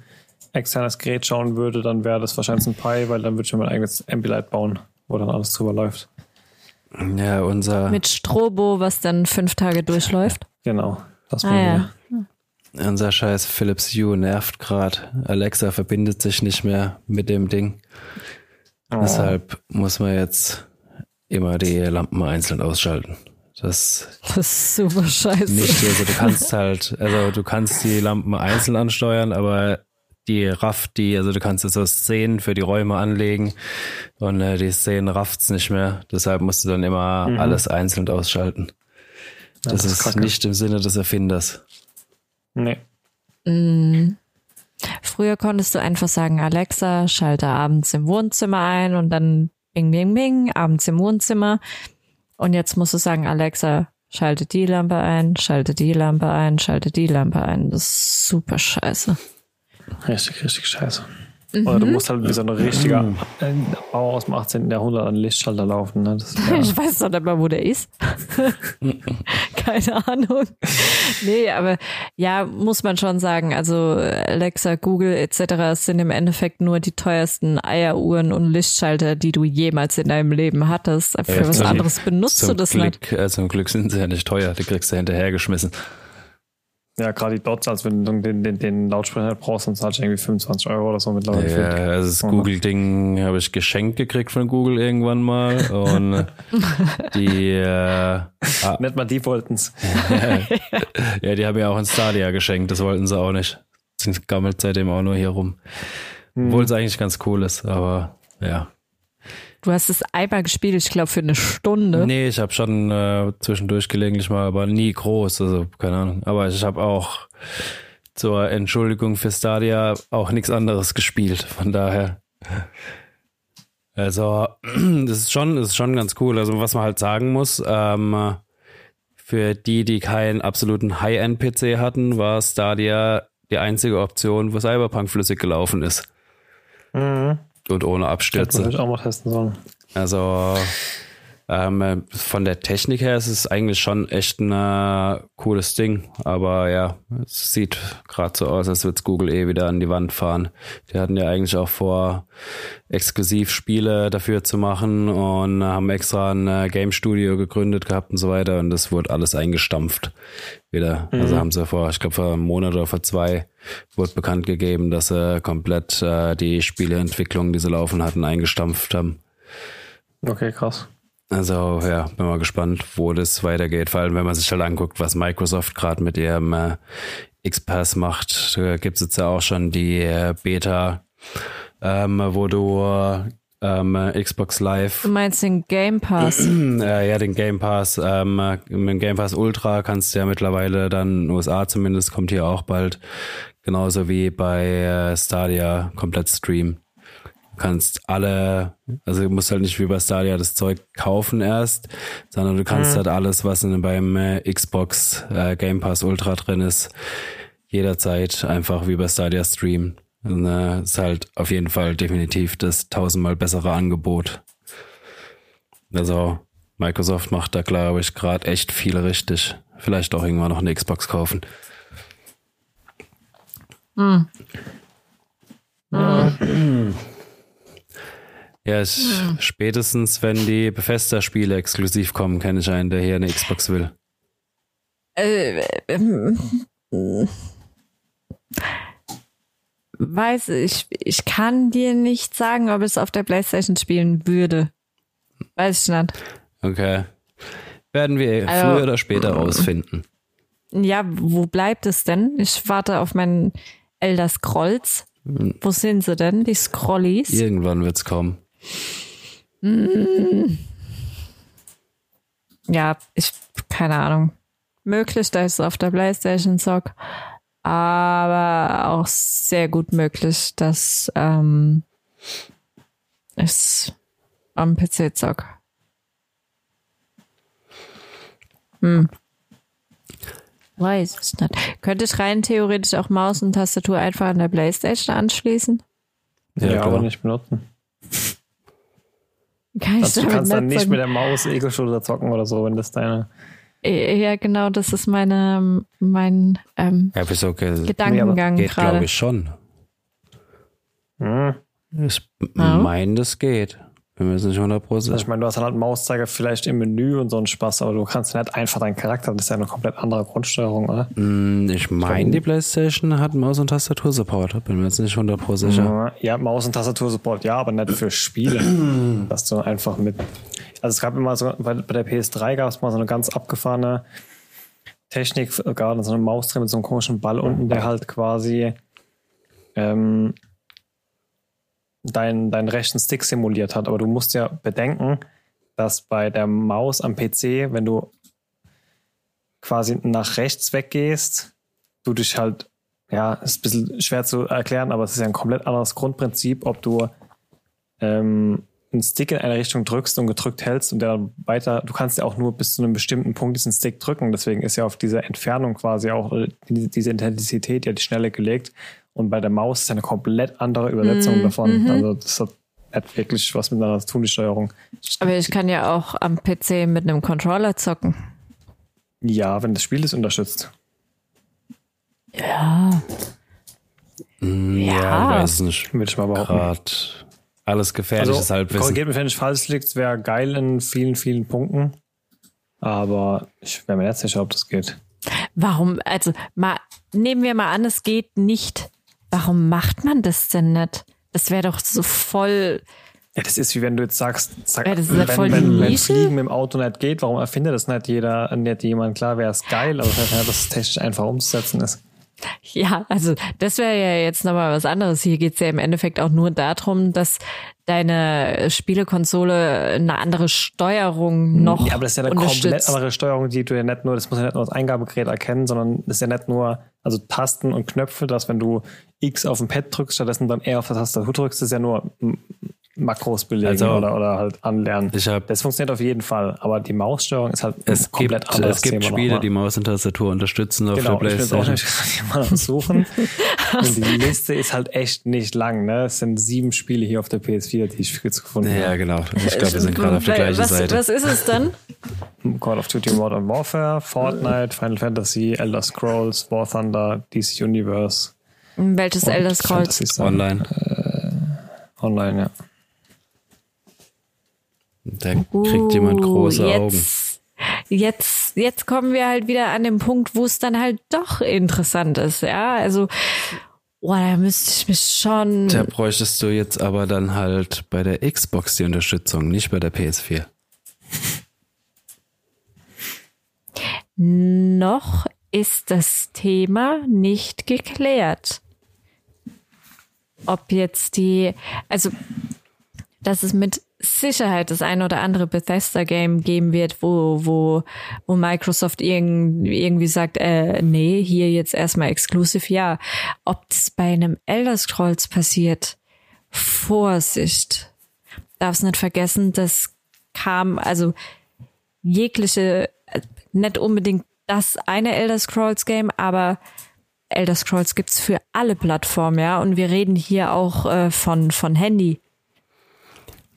Speaker 3: externes Gerät schauen würde, dann wäre das wahrscheinlich ein Pi, weil dann würde ich mir mein eigenes Ambilight bauen, wo dann alles drüber läuft.
Speaker 1: Ja, unser,
Speaker 2: Mit Strobo, was dann fünf Tage durchläuft.
Speaker 3: Genau. Das
Speaker 2: Ah ja.
Speaker 3: wir.
Speaker 1: unser scheiß Philips Hue nervt grad. Alexa verbindet sich nicht mehr mit dem Ding.
Speaker 3: Oh.
Speaker 1: Deshalb muss man jetzt immer die Lampen einzeln ausschalten. Das
Speaker 2: Das ist super scheiße.
Speaker 1: nicht, also du kannst halt, also du kannst die Lampen einzeln ansteuern, aber die rafft die, also du kannst jetzt so Szenen für die Räume anlegen und äh, die Szenen rafft's nicht mehr. Deshalb musst du dann immer alles einzeln ausschalten. Das,
Speaker 3: das ist kacke.
Speaker 1: nicht im Sinne des Erfinders.
Speaker 3: Nee.
Speaker 2: Früher konntest du einfach sagen, Alexa, schalte abends im Wohnzimmer ein und dann bing, bing, bing, abends im Wohnzimmer. Und jetzt musst du sagen, Alexa, schalte die Lampe ein, schalte die Lampe ein, schalte die Lampe ein. Das ist super scheiße.
Speaker 3: Richtig, richtig scheiße. Oder du musst halt wie so ein richtiger äh, Bauer aus dem 18. Jahrhundert an Lichtschalter laufen. Ne? Das ja,
Speaker 2: Ich weiß doch nicht mal, wo der ist. Keine Ahnung. Nee, aber ja, muss man schon sagen. Also Alexa, Google etc. sind im Endeffekt nur die teuersten Eieruhren und Lichtschalter, die du jemals in deinem Leben hattest. Für
Speaker 1: Ja,
Speaker 2: was anderes benutzt du das nicht.
Speaker 1: Glück, äh, zum Glück sind sie ja nicht teuer, die kriegst du hinterhergeschmissen.
Speaker 3: Ja gerade die Dots, als wenn du den, den, den Lautsprecher brauchst, dann zahlst du irgendwie 25 Euro oder so mittlerweile.
Speaker 1: Ja, also das. Google-Ding habe ich geschenkt gekriegt von Google irgendwann mal. Und die, äh, ah,
Speaker 3: Nicht mal die wollten's.
Speaker 1: ja, die haben ja auch ein Stadia geschenkt, das wollten sie auch nicht. Das gammelt seitdem auch nur hier rum. Obwohl es eigentlich ganz cool ist, aber ja.
Speaker 2: Du hast es einmal gespielt, ich glaube, für eine Stunde.
Speaker 1: Nee, ich habe schon äh, zwischendurch gelegentlich mal, aber nie groß, also keine Ahnung. Aber ich habe auch zur Entschuldigung für Stadia auch nichts anderes gespielt, von daher. Also, das ist schon, das ist schon ganz cool. Also, was man halt sagen muss, ähm, für die, die keinen absoluten High-End-PC hatten, war Stadia die einzige Option, wo Cyberpunk flüssig gelaufen ist.
Speaker 3: Mhm.
Speaker 1: Und ohne Abstürze.
Speaker 3: natürlich auch mal testen sollen.
Speaker 1: Also ähm, von der Technik her ist es eigentlich schon echt ein äh, cooles Ding. Aber ja, es sieht gerade so aus, als würde Google eh wieder an die Wand fahren. Die hatten ja eigentlich auch vor, Exklusivspiele dafür zu machen und haben extra ein äh, Game Studio gegründet gehabt und so weiter. Und das wurde alles eingestampft wieder. Also haben sie vor, ich glaube vor einem Monat oder vor zwei, wurde bekannt gegeben, dass sie komplett äh, die Spieleentwicklung, die sie laufen hatten, eingestampft haben.
Speaker 3: Okay, krass.
Speaker 1: Also ja, bin mal gespannt, wo das weitergeht. Vor allem, wenn man sich halt anguckt, was Microsoft gerade mit ihrem äh, X-Pass macht. Da gibt es jetzt ja auch schon die äh, Beta, ähm, wo du ähm, Xbox Live
Speaker 2: Du meinst den Game Pass?
Speaker 1: äh, ja, den Game Pass. Ähm, äh, mit dem Game Pass Ultra kannst du ja mittlerweile dann in den USA zumindest, kommt hier auch bald, genauso wie bei äh, Stadia komplett streamen. Du kannst alle, also du musst halt nicht wie bei Stadia das Zeug kaufen erst, sondern du kannst halt alles, was in, beim äh, Xbox äh, Game Pass Ultra drin ist, jederzeit einfach wie bei Stadia streamen. Und, äh, ist halt auf jeden Fall definitiv das tausendmal bessere Angebot. Also Microsoft macht da, glaube ich, gerade echt viel richtig. Vielleicht auch irgendwann noch eine Xbox kaufen. Ja, ich, spätestens wenn die Bethesda-Spiele exklusiv kommen, kenne ich einen, der hier eine Xbox will.
Speaker 2: äh, ähm, weiß ich, ich kann dir nicht sagen, ob ich es auf der Playstation spielen würde. Weiß ich nicht.
Speaker 1: Okay. Werden wir
Speaker 2: Also-
Speaker 1: früher oder später rausfinden.
Speaker 2: Ja, wo bleibt es denn? Ich warte auf meinen Elder Scrolls. Wo sind sie denn, die Scrollies?
Speaker 1: Irgendwann wird's kommen.
Speaker 2: Ja, ich, keine Ahnung. Möglich, dass ich es auf der Playstation zock. Aber auch sehr gut möglich, dass ähm, ich es am PC zock. Hm. Weiß es nicht. Könnte ich rein theoretisch auch Maus und Tastatur einfach an der Playstation anschließen?
Speaker 3: Ja,
Speaker 1: Ja,
Speaker 3: aber nicht benutzen.
Speaker 2: Kann ich
Speaker 3: Also, du
Speaker 2: damit
Speaker 3: kannst dann nicht
Speaker 2: zocken?
Speaker 3: mit der Maus Egelschulter zocken oder so, wenn das deine.
Speaker 2: Ja, genau, das ist meine, mein ähm,
Speaker 1: Ja, wieso geht,
Speaker 2: Gedankengang
Speaker 1: geht glaube ich schon.
Speaker 3: Hm.
Speaker 1: Ich meine, das geht. Bin mir jetzt nicht 100
Speaker 3: Also ich meine, du hast dann halt Mauszeiger vielleicht im Menü und so einen Spaß, aber du kannst nicht einfach deinen Charakter, das ist ja eine komplett andere Grundsteuerung, oder?
Speaker 1: Mm, Ich meine, die Playstation hat Maus- und Tastatur-Support. Bin mir jetzt nicht 100 sicher.
Speaker 3: Ja, Maus- und Tastatur-Support, ja, aber nicht für Spiele. dass du einfach mit. Also es gab immer so, bei, bei der PS3 gab es mal so eine ganz abgefahrene Technik, gerade so eine Maus drin mit so einem komischen Ball unten, der halt quasi ähm, deinen, deinen rechten Stick simuliert hat. Aber du musst ja bedenken, dass bei der Maus am PC, wenn du quasi nach rechts weggehst, du dich halt, ja, ist ein bisschen schwer zu erklären, aber es ist ja ein komplett anderes Grundprinzip, ob du ähm, einen Stick in eine Richtung drückst und gedrückt hältst und der dann weiter, du kannst ja auch nur bis zu einem bestimmten Punkt diesen Stick drücken, deswegen ist ja auf diese Entfernung quasi auch äh, die- diese Intensität ja die Schnelle gelegt und bei der Maus ist eine komplett andere Übersetzung davon, also das hat nicht wirklich was miteinander zu tun, die Steuerung.
Speaker 2: Aber ich kann ja auch am PC mit einem Controller zocken.
Speaker 3: Ja, wenn das Spiel es unterstützt.
Speaker 2: Ja.
Speaker 1: Mm,
Speaker 2: Ja.
Speaker 1: Ja, ich weiß nicht.
Speaker 3: Würde ich mal behaupten.
Speaker 1: Alles gefährliches
Speaker 3: Also,
Speaker 1: Halbwissen.
Speaker 3: korrigiert mich, wenn ich falsch liegt, wäre geil in vielen, vielen Punkten. Aber ich wäre mir nicht sicher, ob das geht.
Speaker 2: Warum, also mal, nehmen wir mal an, es geht nicht. Warum macht man das denn nicht? Das wäre doch so voll.
Speaker 3: Ja, das ist wie wenn du jetzt sagst, sag,
Speaker 2: Ja, das ist
Speaker 3: wenn,
Speaker 2: voll
Speaker 3: wenn, wenn. Fliegen mit dem Auto nicht geht, warum erfindet das nicht jeder, nicht jemand? Klar wäre es geil, aber ja, dass es technisch einfach umzusetzen ist.
Speaker 2: Ja, also das wäre ja jetzt nochmal was anderes. Hier geht's ja im Endeffekt auch nur darum, dass deine Spielekonsole eine andere Steuerung noch
Speaker 3: Ja, aber das ist ja eine komplett andere Steuerung, die du ja nicht nur, das muss ja nicht nur das Eingabegerät erkennen, sondern das ist ja nicht nur, also Tasten und Knöpfe, dass wenn du X auf dem Pad drückst, stattdessen dann R auf der Tastatur drückst, ist ja nur Makros belegen
Speaker 1: Also,
Speaker 3: oder, oder halt anlernen.
Speaker 1: ich hab-
Speaker 3: das funktioniert auf jeden Fall, aber die Maussteuerung ist halt
Speaker 1: es
Speaker 3: komplett
Speaker 1: gibt,
Speaker 3: anderes
Speaker 1: es gibt
Speaker 3: Thema
Speaker 1: Spiele, die Maus und Tastatur unterstützen auf
Speaker 3: Genau,
Speaker 1: der
Speaker 3: ich bin jetzt auch
Speaker 1: Playstation.
Speaker 3: nicht mal Suchen. Und die Liste ist halt echt nicht lang. Ne? Es sind sieben Spiele hier auf der PS4, die ich jetzt gefunden
Speaker 1: Ja,
Speaker 3: habe.
Speaker 1: genau. Ich glaube, wir sind gerade auf der gleichen
Speaker 2: was,
Speaker 1: Seite.
Speaker 2: was ist es dann?
Speaker 3: Call of Duty Modern Warfare, Fortnite, Final Fantasy, Elder Scrolls, War Thunder, DC Universe.
Speaker 2: Welches
Speaker 3: und
Speaker 2: Elder Scrolls?
Speaker 3: Fantasy Star.
Speaker 1: Online.
Speaker 3: Online, ja.
Speaker 1: Da kriegt jemand große
Speaker 2: Uh,
Speaker 1: Augen.
Speaker 2: jetzt, Jetzt, jetzt kommen wir halt wieder an den Punkt, wo es dann halt doch interessant ist, ja. Also, oh, da müsste ich mich schon.
Speaker 1: Da bräuchtest du jetzt aber dann halt bei der Xbox die Unterstützung, nicht bei der PS4.
Speaker 2: Noch ist das Thema nicht geklärt. Ob jetzt die, also, dass es mit Sicherheit das ein oder andere Bethesda-Game geben wird, wo, wo, wo Microsoft irgend, irgendwie sagt, äh, nee, hier jetzt erstmal exklusiv, ja. Ob das bei einem Elder Scrolls passiert, Vorsicht. Darf's nicht vergessen, das kam, also jegliche, äh, nicht unbedingt das eine Elder Scrolls Game, aber Elder Scrolls gibt's für alle Plattformen, ja. Und wir reden hier auch äh, von, von Handy.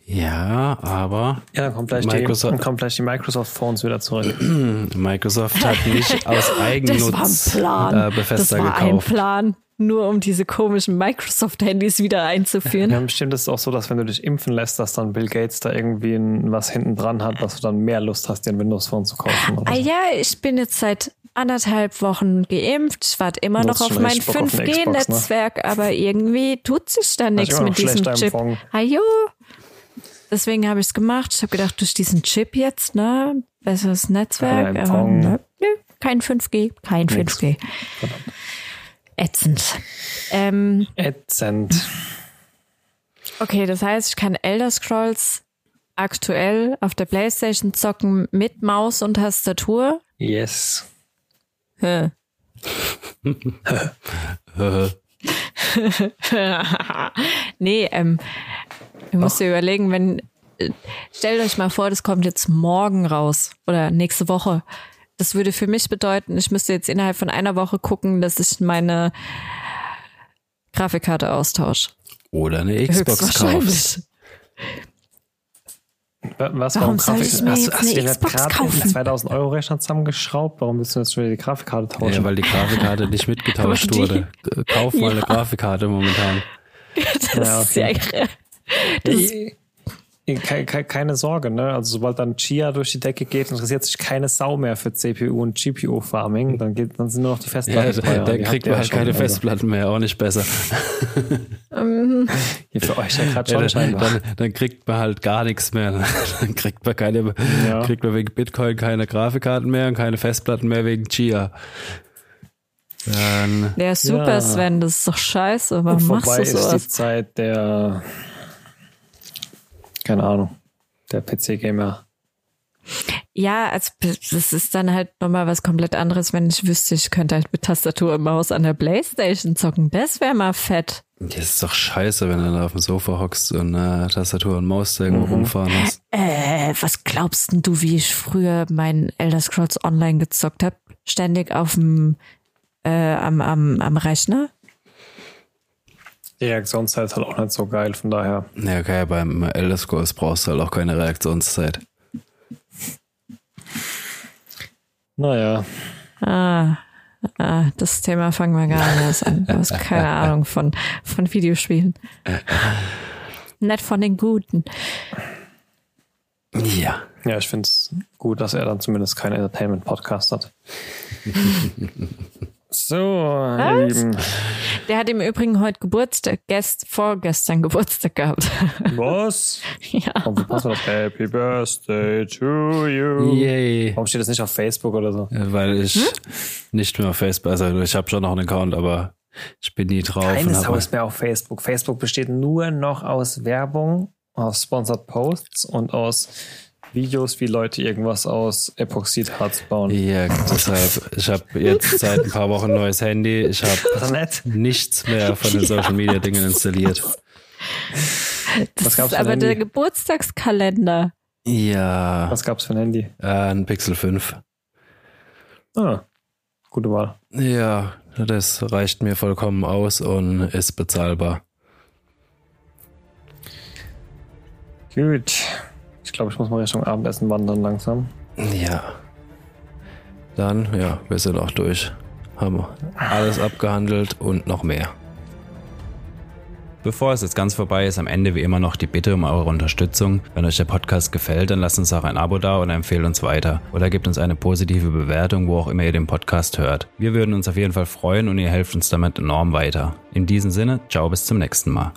Speaker 1: Ja, aber
Speaker 3: Ja, dann kommt gleich,
Speaker 1: Microsoft-
Speaker 3: die, kommt gleich die Microsoft Phones wieder zurück.
Speaker 1: Microsoft hat nicht aus Eigennutz
Speaker 2: Das war ein Plan.
Speaker 1: äh,
Speaker 2: das
Speaker 1: Bethesda
Speaker 2: war ein
Speaker 1: gekauft.
Speaker 2: Plan, nur um diese komischen Microsoft-Handys wieder einzuführen.
Speaker 3: Ja, bestimmt ist es auch so, dass wenn du dich impfen lässt, dass dann Bill Gates da irgendwie ein, was hinten dran hat, dass du dann mehr Lust hast, dir ein Windows Phone zu kaufen. Oder
Speaker 2: Ah
Speaker 3: so.
Speaker 2: ja, ich bin jetzt seit anderthalb Wochen geimpft. Warte immer noch auf mein
Speaker 3: echt Bock auf eine Xbox, ne?
Speaker 2: 5G-Netzwerk, aber irgendwie tut sich da nichts mit diesem Chip. Ajo. Deswegen habe ich es gemacht. Ich habe gedacht, durch diesen Chip jetzt, ne, besseres Netzwerk.
Speaker 3: Kein
Speaker 2: Aber, nö, nö, kein 5G, kein
Speaker 3: Nix.
Speaker 2: 5G. Ätzend. Ähm,
Speaker 3: Ätzend.
Speaker 2: okay, das heißt, ich kann Elder Scrolls aktuell auf der Playstation zocken mit Maus und Tastatur.
Speaker 3: Yes.
Speaker 2: Nee, ähm, ihr müsst ihr überlegen, wenn, äh, stellt euch mal vor, das kommt jetzt morgen raus oder nächste Woche. Das würde für mich bedeuten, ich müsste jetzt innerhalb von einer Woche gucken, dass ich meine Grafikkarte austausche.
Speaker 1: Oder eine Xbox kaufst.
Speaker 3: Was,
Speaker 2: Warum soll
Speaker 3: Grafik-
Speaker 2: ich mir
Speaker 3: hast,
Speaker 2: jetzt
Speaker 3: hast du
Speaker 2: eine
Speaker 3: dir nicht
Speaker 2: Xbox
Speaker 3: gerade
Speaker 2: kaufen?
Speaker 3: einen 2000 Euro Rechner zusammengeschraubt? Warum willst du jetzt schon wieder die Grafikkarte tauschen?
Speaker 1: Ja, weil die Grafikkarte nicht mitgetauscht wurde. Kauf mal eine
Speaker 2: Ja.
Speaker 1: Grafikkarte momentan.
Speaker 2: Das
Speaker 3: Ja,
Speaker 2: ist ja, das ist,
Speaker 3: Ke- ke- ke- keine Sorge, ne? Also sobald dann Chia durch die Decke geht, interessiert sich keine Sau mehr für CPU und GPU Farming. Dann geht, dann sind nur noch die
Speaker 1: Ja,
Speaker 3: Festplatten. teuer.
Speaker 1: da kriegt man
Speaker 3: ja
Speaker 1: halt
Speaker 3: schon,
Speaker 1: keine
Speaker 3: also.
Speaker 1: Festplatten mehr, auch nicht besser.
Speaker 3: Hier für euch ja gerade
Speaker 1: Ja,
Speaker 3: schon
Speaker 1: dann,
Speaker 3: scheinbar.
Speaker 1: dann, dann kriegt man halt gar nichts mehr. Dann kriegt man keine,
Speaker 3: Ja.
Speaker 1: kriegt man wegen Bitcoin keine Grafikkarten mehr und keine Festplatten mehr wegen Chia. Dann,
Speaker 2: ja, super,
Speaker 3: Ja.
Speaker 2: Sven, das ist doch scheiße. Warum
Speaker 3: Vorbei
Speaker 2: machst du
Speaker 3: ist die
Speaker 2: sowas?
Speaker 3: Zeit der, keine Ahnung, der PC-Gamer.
Speaker 2: Ja, also das ist dann halt nochmal was komplett anderes, wenn ich wüsste, ich könnte halt mit Tastatur und Maus an der Playstation zocken. Das wäre mal fett.
Speaker 1: das ist doch scheiße, wenn du da auf dem Sofa hockst und äh, Tastatur und Maus da irgendwo rumfahren hast.
Speaker 2: Äh, was glaubst denn du, wie ich früher mein Elder Scrolls Online gezockt habe? Ständig auf dem äh, am, am, am Rechner?
Speaker 3: Die Reaktionszeit ist halt auch nicht so geil, von daher.
Speaker 1: Ja, okay, beim Elder Scrolls brauchst du halt auch keine Reaktionszeit.
Speaker 3: Naja,
Speaker 2: Ah, ah, das Thema fangen wir gar nicht erst an. Du hast keine Ahnung von, von Videospielen. Nicht von den Guten.
Speaker 1: Ja.
Speaker 3: ja, ich finde es gut, dass er dann zumindest keinen Entertainment-Podcast hat. so, ihr? Lieben.
Speaker 2: Der hat im Übrigen heute Geburtstag, gest, vorgestern Geburtstag gehabt.
Speaker 3: Was?
Speaker 2: ja.
Speaker 3: Warum passt das? Happy Birthday to you.
Speaker 1: Yay.
Speaker 3: Warum steht das nicht auf Facebook oder so?
Speaker 1: Weil ich nicht mehr auf Facebook, also ich habe schon noch einen Account, aber ich bin nie drauf.
Speaker 3: Keine
Speaker 1: und
Speaker 3: Sau
Speaker 1: hab-
Speaker 3: ist mehr auf Facebook. Facebook besteht nur noch aus Werbung, aus Sponsored Posts und aus Videos, wie Leute irgendwas aus Epoxidharz bauen.
Speaker 1: Ja, deshalb, ich habe jetzt seit ein paar Wochen ein neues Handy. Ich habe nichts mehr von den Social Media Dingen installiert.
Speaker 2: Das
Speaker 3: Was gab's
Speaker 2: ist
Speaker 3: für
Speaker 2: aber
Speaker 3: ein
Speaker 2: der
Speaker 3: Handy?
Speaker 2: Geburtstagskalender.
Speaker 1: Ja,
Speaker 3: Was gab's für ein Handy?
Speaker 1: äh, ein Pixel 5.
Speaker 3: Ah, gute Wahl.
Speaker 1: Ja, das reicht mir vollkommen aus und ist bezahlbar.
Speaker 3: Gut. Ich glaube, ich muss mal Richtung Abendessen wandern langsam.
Speaker 1: Ja. Dann, ja, wir sind auch durch. Haben alles abgehandelt und noch mehr. Bevor es jetzt ganz vorbei ist, am Ende wie immer noch die Bitte um eure Unterstützung. Wenn euch der Podcast gefällt, dann lasst uns auch ein Abo da und empfehlt uns weiter. Oder gebt uns eine positive Bewertung, wo auch immer ihr den Podcast hört. Wir würden uns auf jeden Fall freuen und ihr helft uns damit enorm weiter. In diesem Sinne, ciao bis zum nächsten Mal.